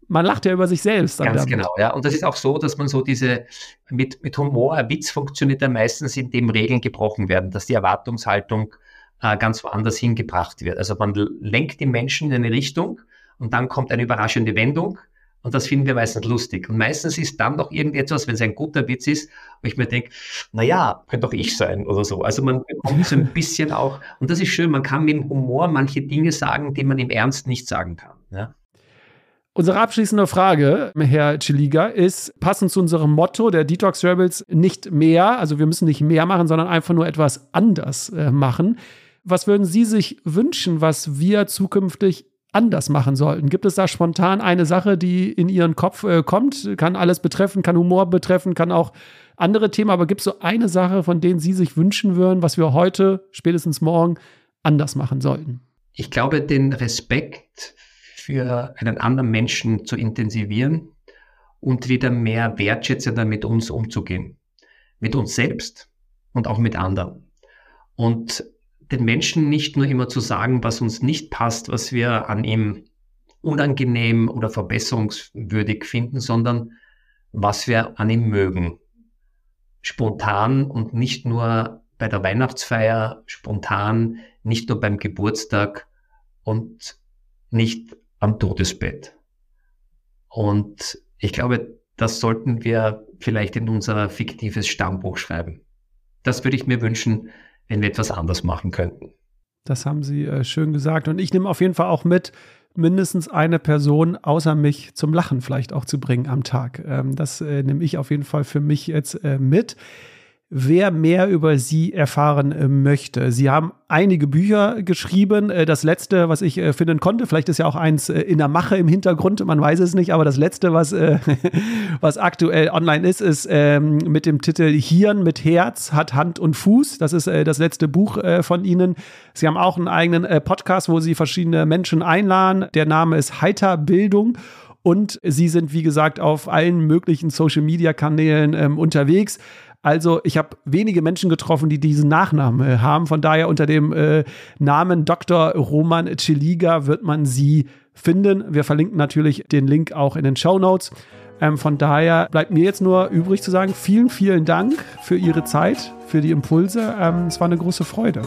man lacht ja über sich selbst. Ganz damit. genau, ja. Und das ist auch so, dass man so diese, mit, mit Humor, Witz funktioniert ja meistens, indem Regeln gebrochen werden, dass die Erwartungshaltung äh, ganz woanders hingebracht wird. Also man lenkt die Menschen in eine Richtung und dann kommt eine überraschende Wendung. Und das finden wir meistens lustig. Und meistens ist dann noch irgendetwas, wenn es ein guter Witz ist, wo ich mir denke, na ja, könnte doch ich sein oder so. Also man bekommt so ein bisschen auch, und das ist schön, man kann mit dem Humor manche Dinge sagen, die man im Ernst nicht sagen kann. Ja? Unsere abschließende Frage, Herr Chiliga, ist passend zu unserem Motto der Detox Rebels nicht mehr, also wir müssen nicht mehr machen, sondern einfach nur etwas anders äh, machen. Was würden Sie sich wünschen, was wir zukünftig anders machen sollten? Gibt es da spontan eine Sache, die in Ihren Kopf äh, kommt? Kann alles betreffen, kann Humor betreffen, kann auch andere Themen, aber gibt es so eine Sache, von denen Sie sich wünschen würden, was wir heute, spätestens morgen, anders machen sollten? Ich glaube, den Respekt für einen anderen Menschen zu intensivieren und wieder mehr wertschätzender mit uns umzugehen. Mit uns selbst und auch mit anderen. Und den Menschen nicht nur immer zu sagen, was uns nicht passt, was wir an ihm unangenehm oder verbesserungswürdig finden, sondern was wir an ihm mögen. Spontan und nicht nur bei der Weihnachtsfeier, spontan, nicht nur beim Geburtstag und nicht am Todesbett. Und ich glaube, das sollten wir vielleicht in unser fiktives Stammbuch schreiben. Das würde ich mir wünschen, wenn wir etwas anders machen könnten. Das haben Sie äh, schön gesagt. Und ich nehme auf jeden Fall auch mit, mindestens eine Person außer mich zum Lachen vielleicht auch zu bringen am Tag. Ähm, das äh, nehme ich auf jeden Fall für mich jetzt äh, mit wer mehr über sie erfahren äh, möchte. Sie haben einige Bücher geschrieben. Äh, das letzte, was ich äh, finden konnte, vielleicht ist ja auch eins in der Mache im Hintergrund, man weiß es nicht, aber das letzte, was, was aktuell online ist, ist ähm, mit dem Titel Hirn mit Herz hat Hand und Fuß. Das ist das letzte Buch von Ihnen. Sie haben auch einen eigenen Podcast, wo Sie verschiedene Menschen einladen. Der Name ist Heiterbildung. Und sie sind, wie gesagt, auf allen möglichen Social-Media-Kanälen ähm, unterwegs. Also ich habe wenige Menschen getroffen, die diesen Nachnamen äh, haben. Von daher unter dem äh, Namen Dr. Roman Chiliga wird man sie finden. Wir verlinken natürlich den Link auch in den Show Notes. Ähm, von daher bleibt mir jetzt nur übrig zu sagen, vielen, vielen Dank für Ihre Zeit, für die Impulse. Ähm, es war eine große Freude.